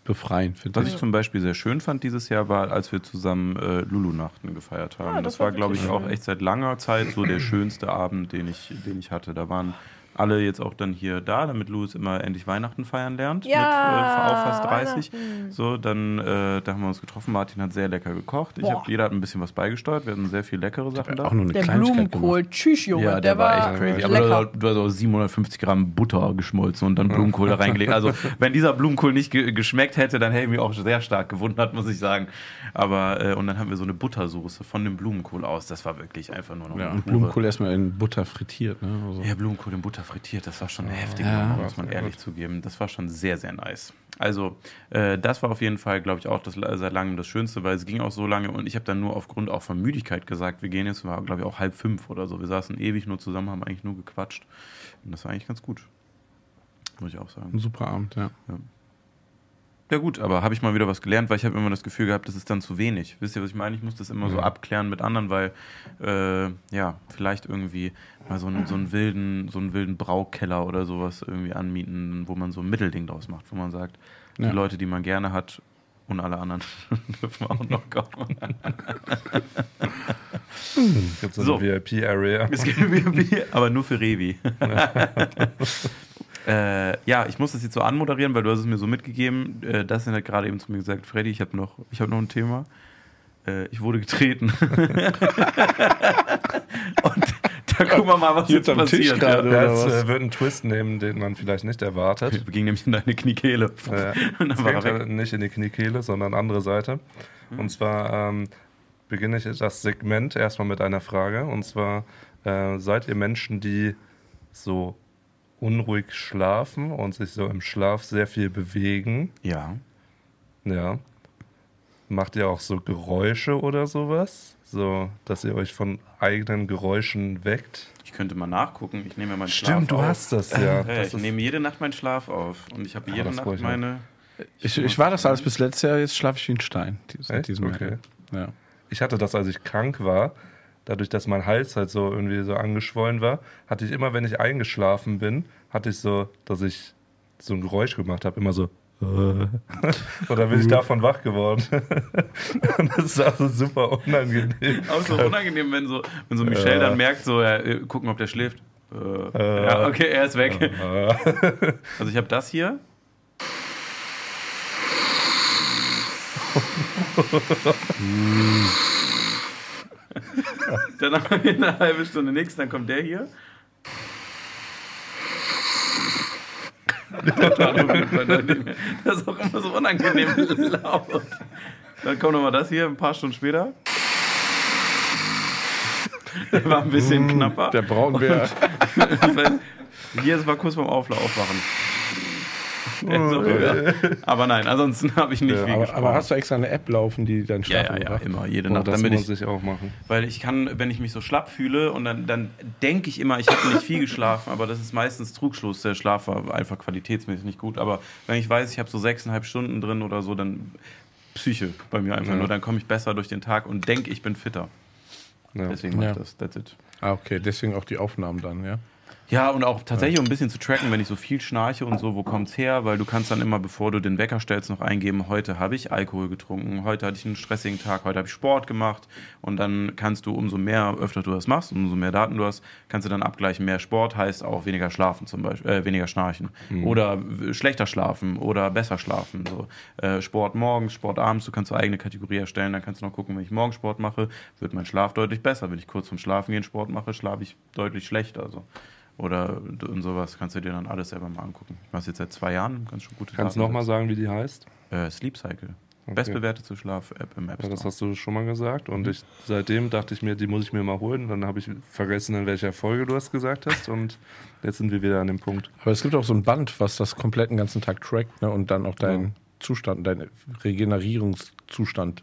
befreien, finde Was ich. ich zum Beispiel sehr schön fand dieses Jahr war, als wir zusammen äh, Lulu-Nachten gefeiert haben. Ah, das das, war war, glaube ich, wirklich auch schön. echt seit langer Zeit so der schönste Abend, den ich, den ich hatte. Da waren alle jetzt auch dann hier da, damit Louis immer endlich Weihnachten feiern lernt. Ja, mit äh, auch fast 30. Weihnachten. So, dann äh, da haben wir uns getroffen. Martin hat sehr lecker gekocht. Ich hab, jeder hat ein bisschen was beigesteuert. Wir hatten sehr viel leckere Sachen da. Auch nur eine Der Blumenkohl. Tschüss, Junge. Ja, der, war, echt crazy. lecker. Aber du hast auch 750 Gramm Butter geschmolzen und dann Blumenkohl da reingelegt. Also, [LAUGHS] wenn dieser Blumenkohl nicht ge geschmeckt hätte, dann hätte ich mich auch sehr stark gewundert, muss ich sagen. Aber, äh, und dann haben wir so eine Buttersoße von dem Blumenkohl aus. Das war wirklich einfach nur noch Ja, und Blumenkohl erstmal in Butter frittiert. Ne? Also. Ja, Blumenkohl in Butter frittiert, das war schon eine heftige Ja. Nummer, muss man ehrlich zugeben. Das war schon sehr, sehr nice. Also, äh, das war auf jeden Fall, glaube ich, auch das, seit langem das Schönste, weil es ging auch so lange und ich habe dann nur aufgrund auch von Müdigkeit gesagt, wir gehen jetzt, war, glaube ich, auch halb fünf oder so. Wir saßen ewig nur zusammen, haben eigentlich nur gequatscht. Und das war eigentlich ganz gut. Muss ich auch sagen. Ein super Abend, ja. Ja gut, aber habe ich mal wieder was gelernt, weil ich habe immer das Gefühl gehabt, das ist dann zu wenig. Wisst ihr, was ich meine? Ich muss das immer so abklären mit anderen, weil äh, ja, vielleicht irgendwie mal so einen, so einen wilden, so einen wilden Braukeller oder sowas irgendwie anmieten, wo man so ein Mittelding draus macht, wo man sagt, Ja. die Leute, die man gerne hat und alle anderen [LAUGHS] dürfen auch noch kommen. Gibt so So. eine VIP-Area. Es gibt Bier, aber nur für Revi. [LAUGHS] [LAUGHS] äh, ja, ich muss das jetzt so anmoderieren, weil du hast es mir so mitgegeben. Äh, das hat gerade eben zu mir gesagt, Freddy, ich habe noch, ich hab noch ein Thema. Äh, ich wurde getreten. [LAUGHS] Und da gucken wir mal, was Jetzt jetzt, am Tisch passiert. gerade. Ja. Das was? äh, wird einen Twist nehmen, den man vielleicht nicht erwartet. Wir gingen nämlich in deine Kniekehle. Äh, [LAUGHS] Und dann war er ja nicht in die Kniekehle, sondern andere Seite. Und zwar ähm, beginne ich das Segment erstmal mit einer Frage. Und zwar, äh, seid ihr Menschen, die so unruhig schlafen und sich so im Schlaf sehr viel bewegen? Ja. Ja. Macht ihr auch so Geräusche oder sowas? So, dass ihr euch von eigenen Geräuschen weckt? Ich könnte mal nachgucken. Ich nehme ja meinen Schlaf Stimmt, du auf. hast das ja. Ja, das ich nehme jede Nacht meinen Schlaf auf. Und ich habe jede Nacht ich meine. Ich, ich war das alles bis letztes Jahr, jetzt schlafe ich wie ein Stein. Seit Echt? diesem Jahr. Okay. Ja. Ich hatte das, als ich krank war. Dadurch, dass mein Hals halt so irgendwie so angeschwollen war, hatte ich immer, wenn ich eingeschlafen bin, hatte ich so, dass ich so ein Geräusch gemacht habe, immer so. äh. [LAUGHS] Und dann bin ich davon wach geworden. [LAUGHS] Und das ist also super unangenehm. Auch so unangenehm, wenn so, wenn so Michelle dann merkt, so, ja, äh, gucken, ob der schläft. Äh, Äh. ja, okay, er ist weg. Äh. [LAUGHS] Also ich habe das hier. Dann haben wir eine halbe Stunde nichts, dann kommt der hier. Das ist auch immer so unangenehm laut. Dann kommt nochmal das hier, ein paar Stunden später. Der war ein bisschen knapper. Der Braunbär. [LAUGHS] Hier, es war kurz vorm Aufla Aufwachen. [LAUGHS] So, ja. [LAUGHS] Aber nein, ansonsten habe ich nicht viel aber, aber hast du extra eine App laufen, die deinen ja, Schlaf ja, ja, überwacht? immer, jede Boah, Nacht. das Damit muss ich, ich auch machen. weil ich kann, wenn ich mich so schlapp fühle und dann, dann denke ich immer, ich habe nicht viel geschlafen, aber das ist meistens Trugschluss. Der Schlaf war einfach qualitätsmäßig nicht gut. Aber wenn ich weiß, ich habe so sechseinhalb Stunden drin oder so, dann Psyche bei mir einfach Ja. nur. Dann komme ich besser durch den Tag und denke, ich bin fitter. Ja. Deswegen mache Ja. ich das. That's it. Ah, okay, deswegen auch die Aufnahmen dann, ja. Ja, und auch tatsächlich um ein bisschen zu tracken, wenn ich so viel schnarche und so, wo kommt's her? Weil du kannst dann immer, bevor du den Wecker stellst, noch eingeben, heute habe ich Alkohol getrunken, heute hatte ich einen stressigen Tag, heute habe ich Sport gemacht. Und dann kannst du, umso mehr, öfter du das machst, umso mehr Daten du hast, kannst du dann abgleichen. Mehr Sport heißt auch weniger schlafen zum Beispiel, äh, weniger schnarchen. Oder w- schlechter schlafen oder besser schlafen. So. Äh, Sport morgens, Sport abends, du kannst so eigene Kategorie erstellen, dann kannst du noch gucken, wenn ich morgens Sport mache, wird mein Schlaf deutlich besser. Wenn ich kurz zum Schlafen gehen Sport mache, schlafe ich deutlich schlechter. So. Oder und sowas kannst du dir dann alles selber mal angucken. Ich mache es jetzt seit zwei Jahren, ganz schon gute Kannst du nochmal sagen, wie die heißt? Äh, Sleep Cycle. Okay. Bestbewertete Schlaf-App im App Ja, das Store. hast du schon mal gesagt. Und ich, seitdem dachte ich mir, die muss ich mir mal holen. Dann habe ich vergessen, in welcher Folge du das gesagt hast. Und jetzt sind wir wieder an dem Punkt. Aber es gibt auch so ein Band, was das komplett den ganzen Tag trackt ne, und dann auch deinen Zustand, deinen Regenerierungszustand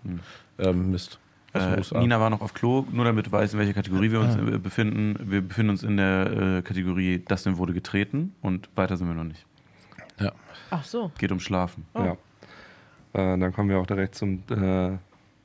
ähm, misst. Äh. Nina war noch auf Klo, nur damit du weißt, in welcher Kategorie wir uns äh, befinden. Wir befinden uns in der äh, Kategorie Dustin wurde getreten und weiter sind wir noch nicht. ja. Ach so. Geht um Schlafen. Ja. Äh, dann kommen wir auch direkt zum, äh,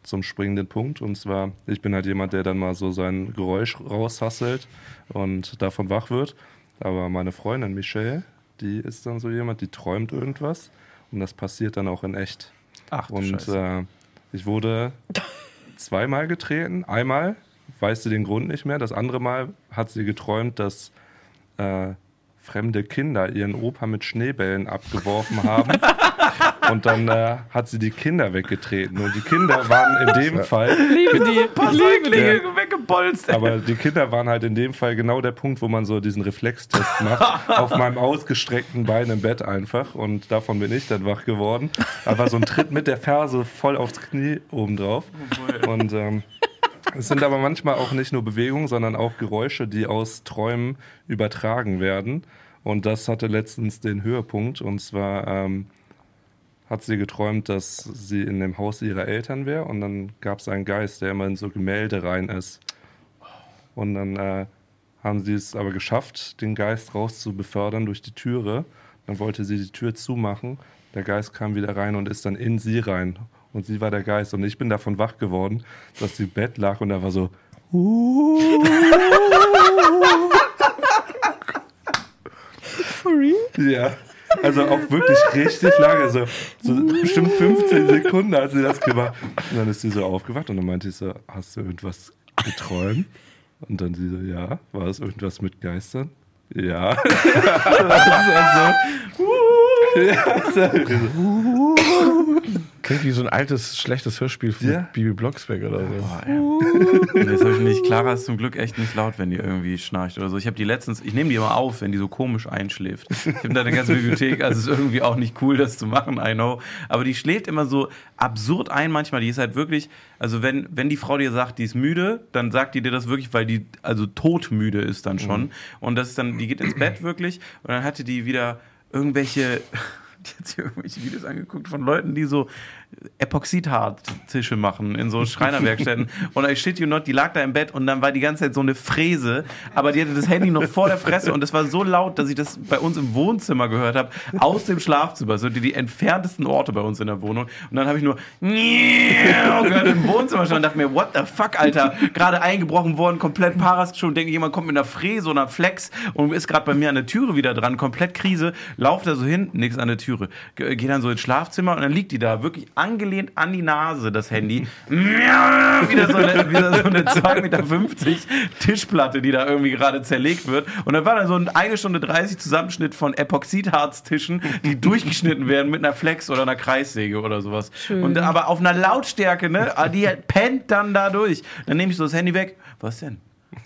zum springenden Punkt. Und zwar, ich bin halt jemand, der dann mal so sein Geräusch raushasselt und davon wach wird. Aber meine Freundin Michelle, die ist dann so jemand, die träumt irgendwas. Und das passiert dann auch in echt. Ach, du Und äh, ich wurde [LAUGHS] zweimal getreten. Einmal weiß sie den Grund nicht mehr. Das andere Mal hat sie geträumt, dass äh, fremde Kinder ihren Opa mit Schneebällen abgeworfen haben. [LAUGHS] Und dann äh, hat sie die Kinder weggetreten. Und die Kinder waren in dem Fall, Liebe die. paar Säuglinge [LAUGHS] weggebolzt. aber die Kinder waren halt in dem Fall genau der Punkt, wo man so diesen Reflextest macht. [LAUGHS] auf meinem ausgestreckten Bein im Bett einfach. Und davon bin ich dann wach geworden. Einfach so ein Tritt mit der Ferse voll aufs Knie obendrauf. Und ähm, es sind aber manchmal auch nicht nur Bewegungen, sondern auch Geräusche, die aus Träumen übertragen werden. Und das hatte letztens den Höhepunkt. Und zwar ähm, hat sie geträumt, dass sie in dem Haus ihrer Eltern wäre. Und dann gab es einen Geist, der immer in so Gemälde rein ist. Und dann äh, haben sie es aber geschafft, den Geist raus zu befördern durch die Türe. Dann wollte sie die Tür zumachen. Der Geist kam wieder rein und ist dann in sie rein. Und sie war der Geist. Und ich bin davon wach geworden, dass sie im Bett lag und da war so. [LAUGHS] For real? Ja. Also auch wirklich richtig lange, so, so bestimmt 15 Sekunden hat sie das gemacht. Und dann ist sie so aufgewacht und dann meinte ich so, hast du irgendwas geträumt? Und dann sie so, ja. War es irgendwas mit Geistern? Ja. [LAUGHS] das ist halt so, [LAUGHS] ja. Klingt wie so ein altes, schlechtes Hörspiel von Ja. Bibi Blocksberg oder so. Boah. Nee, das habe ich nicht. Clara ist zum Glück echt nicht laut, wenn die irgendwie schnarcht oder so. Ich habe die letztens, ich nehme die immer auf, wenn die so komisch einschläft. Ich habe da eine ganze Bibliothek, also es ist irgendwie auch nicht cool, das zu machen, I know. Aber die schläft immer so absurd ein manchmal. Die ist halt wirklich, also wenn, wenn die Frau dir sagt, die ist müde, dann sagt die dir das wirklich, weil die also todmüde ist dann schon. Und das ist dann, die geht ins Bett wirklich und dann hatte die wieder irgendwelche [LAUGHS] hat sich irgendwelche Videos angeguckt von Leuten, die so Epoxidharz-Tische machen in so Schreinerwerkstätten. [LAUGHS] und I shit you not, die lag da im Bett und dann war die ganze Zeit so eine Fräse, aber die hatte das Handy noch vor der Fresse und es war so laut, dass ich das bei uns im Wohnzimmer gehört habe, aus dem Schlafzimmer, so die, die entferntesten Orte bei uns in der Wohnung. Und dann habe ich nur gehört im Wohnzimmer schon und dachte mir, what the fuck, Alter, gerade eingebrochen worden, komplett Paras schon, denke jemand kommt mit einer Fräse oder einer Flex und ist gerade bei mir an der Türe wieder dran, komplett Krise, lauft da so hin, nix an der Türe. Ge- Geh dann so ins Schlafzimmer und dann liegt die da, wirklich angelehnt an die Nase, das Handy. wieder so eine, wieder so eine 2,50 Meter Tischplatte, die da irgendwie gerade zerlegt wird. Und dann war da so ein 1 Stunde 30 Zusammenschnitt von Epoxidharztischen, die durchgeschnitten werden mit einer Flex oder einer Kreissäge oder sowas. Und aber auf einer Lautstärke, ne? Ah, Die pennt dann da durch. Dann nehme ich so das Handy weg. Was denn?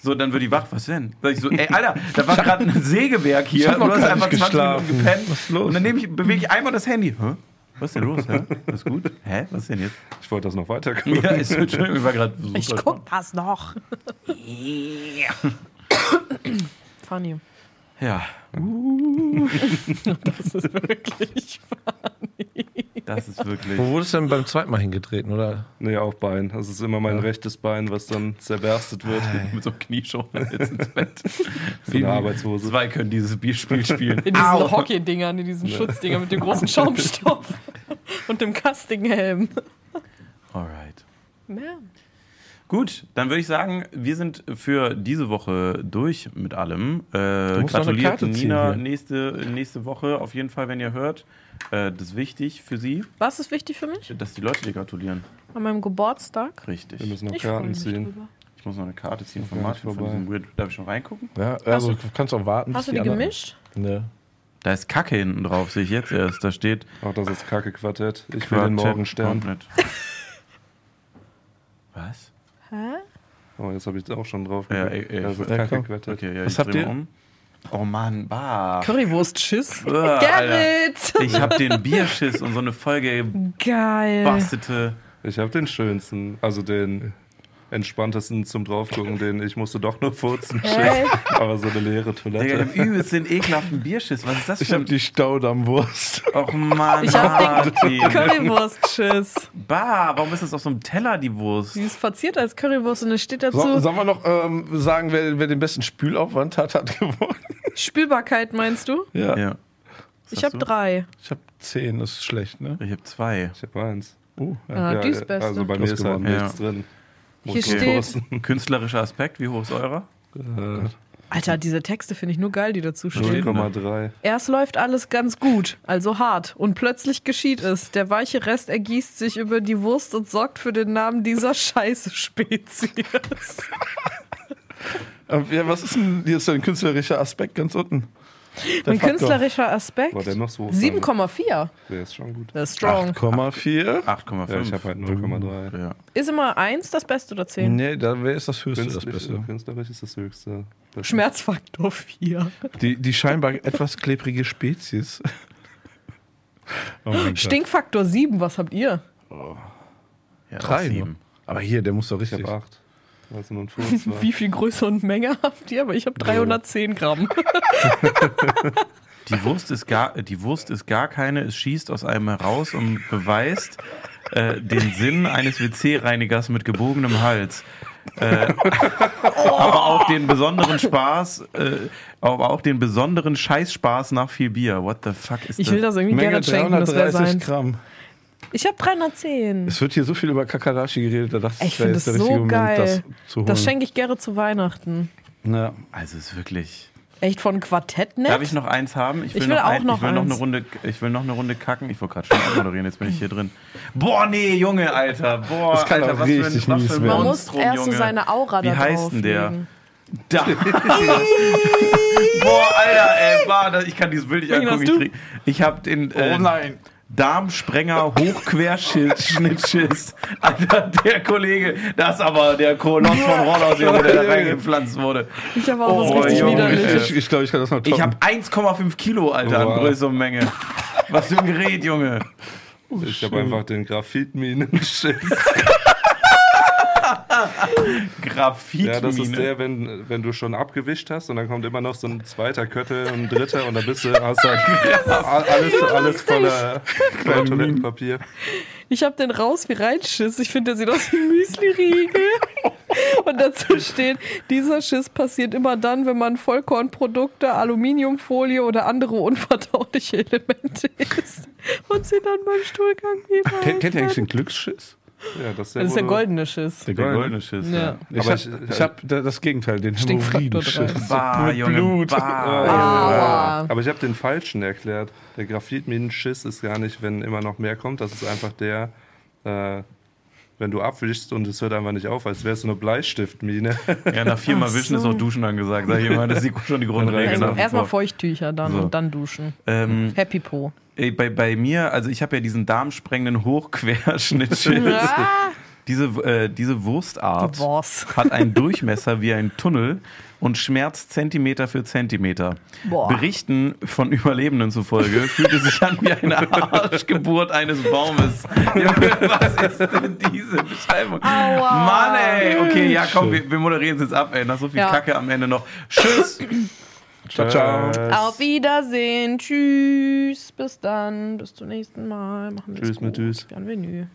So, dann wird die wach. Was denn? Sag ich so, ey, Alter, da war gerade ein Sägewerk hier. Du hast einfach nicht 20 Minuten geschlafen. gepennt. Was ist los? Und dann nehme ich, bewege ich einmal das Handy. Hä? Was ist denn los? Hä? Alles gut? Hä? Was ist denn jetzt? Ich wollte das noch weiter gucken. Ja, ist Entschuldigung, ich war gerade super Ich guck das noch. [LAUGHS] Funny. Ja, [LAUGHS] Das ist wirklich das ist wirklich. Wo wurde es denn beim zweiten Mal hingetreten, oder? Nee, auf Bein. Das ist immer mein rechtes Bein, was dann zerberstet wird. Mit so einem Knieschoner [LAUGHS] jetzt ins Bett. So eine Arbeitshose. Zwei können dieses Spiel spielen. in diesen Hockey-Dingern, in diesen Schutzdingern mit dem großen [LAUGHS] Schaumstoff und dem Castinghelm. Alright. Ja. Gut, dann würde ich sagen, wir sind für diese Woche durch mit allem. Äh, gratuliert Nina nächste, nächste Woche auf jeden Fall, wenn ihr hört. Äh, das ist wichtig für sie, Was ist wichtig für mich? dass die Leute dir gratulieren. An meinem Geburtstag? Richtig. Wir müssen noch Ich freue Karten mich ziehen. drüber. Ich muss noch eine Karte ziehen von Martin. Von vorbei. diesem Weird. Darf ich schon reingucken? Ja, also du- kannst auch warten. Hast du bis die anderen- gemischt? Ne. Da ist Kacke hinten drauf, sehe ich jetzt erst. Da steht Auch das ist Kacke-Quartett. Ich will den Morgenstern. Gauntlet. [LAUGHS] Was? Hä? Oh, jetzt habe ich es auch schon drauf. Ja, ey, ey, das ist ja, komm. Okay, ja, Was ich habt dreh ihr? Um. Oh Mann, bah. Currywurst-Schiss. Gerrit! Ich habe den Bierschiss und so eine Folge Geil. bastete. Ich habe den schönsten, also den entspanntesten zum draufgucken, den ich musste doch nur furzen. Hey. Aber so eine leere Digga, ich Toilette. hab übelst den ekelhaften Bierschiss. Was ist das Ich für habe ein... die Staudammwurst. Och Mann, Ich hab den Martin. Currywurst-Schiss. Bah, warum ist das auf so einem Teller, die Wurst? Die ist verziert als Currywurst und es steht dazu So, sollen wir noch ähm, sagen, wer, wer den besten Spülaufwand hat, hat gewonnen? Spülbarkeit, meinst du? Ja. Ja. Ich habe du? drei. Ich habe zehn, das ist schlecht, ne? Ich habe zwei. Ich habe eins. Uh, ja. Ah, die ist beste. Also bei mir ist halt gewonnen. nichts drin. Hier steht- furzen. Künstlerischer Aspekt, wie hoch ist eurer? Äh, Alter, diese Texte finde ich nur geil, die dazu stehen. 0,3. Erst läuft alles ganz gut, also hart, und plötzlich geschieht es. Der weiche Rest ergießt sich über die Wurst und sorgt für den Namen dieser scheiße Spezies. [LAUGHS] Ja, was ist denn hier ist ein künstlerischer Aspekt ganz unten? [LAUGHS] Ein Faktor. künstlerischer Aspekt? War der noch so? 7,4. Der ist schon gut. Das ist strong. 8,4. 8,5. Ja, ich habe halt 0,3. Ja. Ist immer 1 das Beste oder 10? Nee, da wer ist das höchste, das Künstlich, Beste? künstlerisch ist das höchste. Das Schmerzfaktor 4. Die, die scheinbar etwas klebrige Spezies. Oh. Stinkfaktor 7, was habt ihr? Ja, Drei, sieben. ne? Aber hier, der muss doch Ich richtig. habe 8. Also nur ein Furz war. Wie viel Größe und Menge habt ihr? Aber ich habe 310 Gramm. Die Wurst ist gar, die Wurst ist gar keine, es schießt aus einem heraus und beweist äh, den Sinn eines WC-Reinigers mit gebogenem Hals. Äh, aber auch den besonderen Spaß, äh, aber auch den besonderen Scheißspaß nach viel Bier. What the fuck ist Ich das? will das irgendwie Menge Gerrit schenken, das wäre 330 seins. Gramm. Ich habe 310. Es wird hier so viel über Kakadashi geredet, da dachte Ich ich, jetzt das der richtige so Moment, geil. das zu holen. Das schenke ich Gerrit zu Weihnachten. ja. Also es ist wirklich. Echt von Quartett nett? Darf ich noch eins haben? Ich will auch ein, noch ich will noch eine eins. Runde, ich will noch eine Runde kacken. Ich wollte gerade schon abmoderieren, jetzt bin ich hier drin. Boah, nee, Junge, Alter. Boah, Das kann Alter, auch was für ein, richtig was für ein. Man muss erst so Junge. seine Aura Wie da heißt denn der? Da. [LAUGHS] Boah, Alter, ey, boah, das- ich kann dieses Bild nicht angucken. Ich, krieg- ich hab den äh, Oh nein. Darmsprenger Hochquerschnittschiss. Alter, der Kollege, das ist aber der Koloss von Junge, der da reingepflanzt wurde. Ich habe auch Oh, was richtig Junge, widerlich. Ich, ich glaube, ich kann das noch toppen. Ich habe 1,5 Kilo, Alter, an. Größe und Menge. Was für ein Gerät, Junge. Ich habe einfach den Graphitminenschiss. [LAUGHS] [LAUGHS] Graphitmine. Ja, das ist der, wenn, wenn du schon abgewischt hast und dann kommt immer noch so ein zweiter Köttel und ein dritter und dann bist du, hast [LAUGHS] halt alles, alles voller, voller Toilettenpapier. Ich hab den raus wie Reinschiss. Ich finde, der sieht aus wie ein Müsli-Riegel. [LAUGHS] Und dazu steht, dieser Schiss passiert immer dann, wenn man Vollkornprodukte, Aluminiumfolie oder andere unverdauliche Elemente isst. Und sie dann beim Stuhlgang wieder. Kennt ihr eigentlich den Glücksschiss? Ja, das ist, Das ist der goldene Schiss. der goldene Schiss. Ja. Ich habe ich- ich hab da- das Gegenteil, den Hämorrhoidenschiss. Bah, Mit Junge, Blut. bah. Ah. Aber ich habe den falschen erklärt. Der Graphitminenschiss ist gar nicht, wenn immer noch mehr kommt. Das ist einfach der, äh, wenn du abwischst und es hört einfach nicht auf, als wäre es so eine Bleistiftmine. [LAUGHS] Ja, nach viermal Ach Wischen ist so. auch Duschen angesagt, sag ich mal. Das ist die- schon die Grundregel. Also erstmal. Feuchttücher dann So. und dann duschen. Ähm, Happy Po. ey, bei, bei mir, also ich habe ja diesen darmsprengenden Hochquerschnittschiss. [LAUGHS] Ah, diese, äh, diese Wurstart was. [LAUGHS] hat einen Durchmesser wie ein Tunnel und schmerzt Zentimeter für Zentimeter. Boah. Berichten von Überlebenden zufolge [LAUGHS] fühlt es sich an wie eine Arschgeburt eines Baumes. [LAUGHS] Was ist denn diese Beschreibung? Aua. Mann, ey. Okay, ja, komm, wir, wir moderieren es jetzt ab, ey. Nach so viel Ja. Kacke am Ende noch. Tschüss. [CLEARS THROAT] Ciao, ciao. Auf Wiedersehen. Tschüss. Bis dann. Bis zum nächsten Mal. Machen wir's Tschüss mit gut. Tschüss. Bienvenue.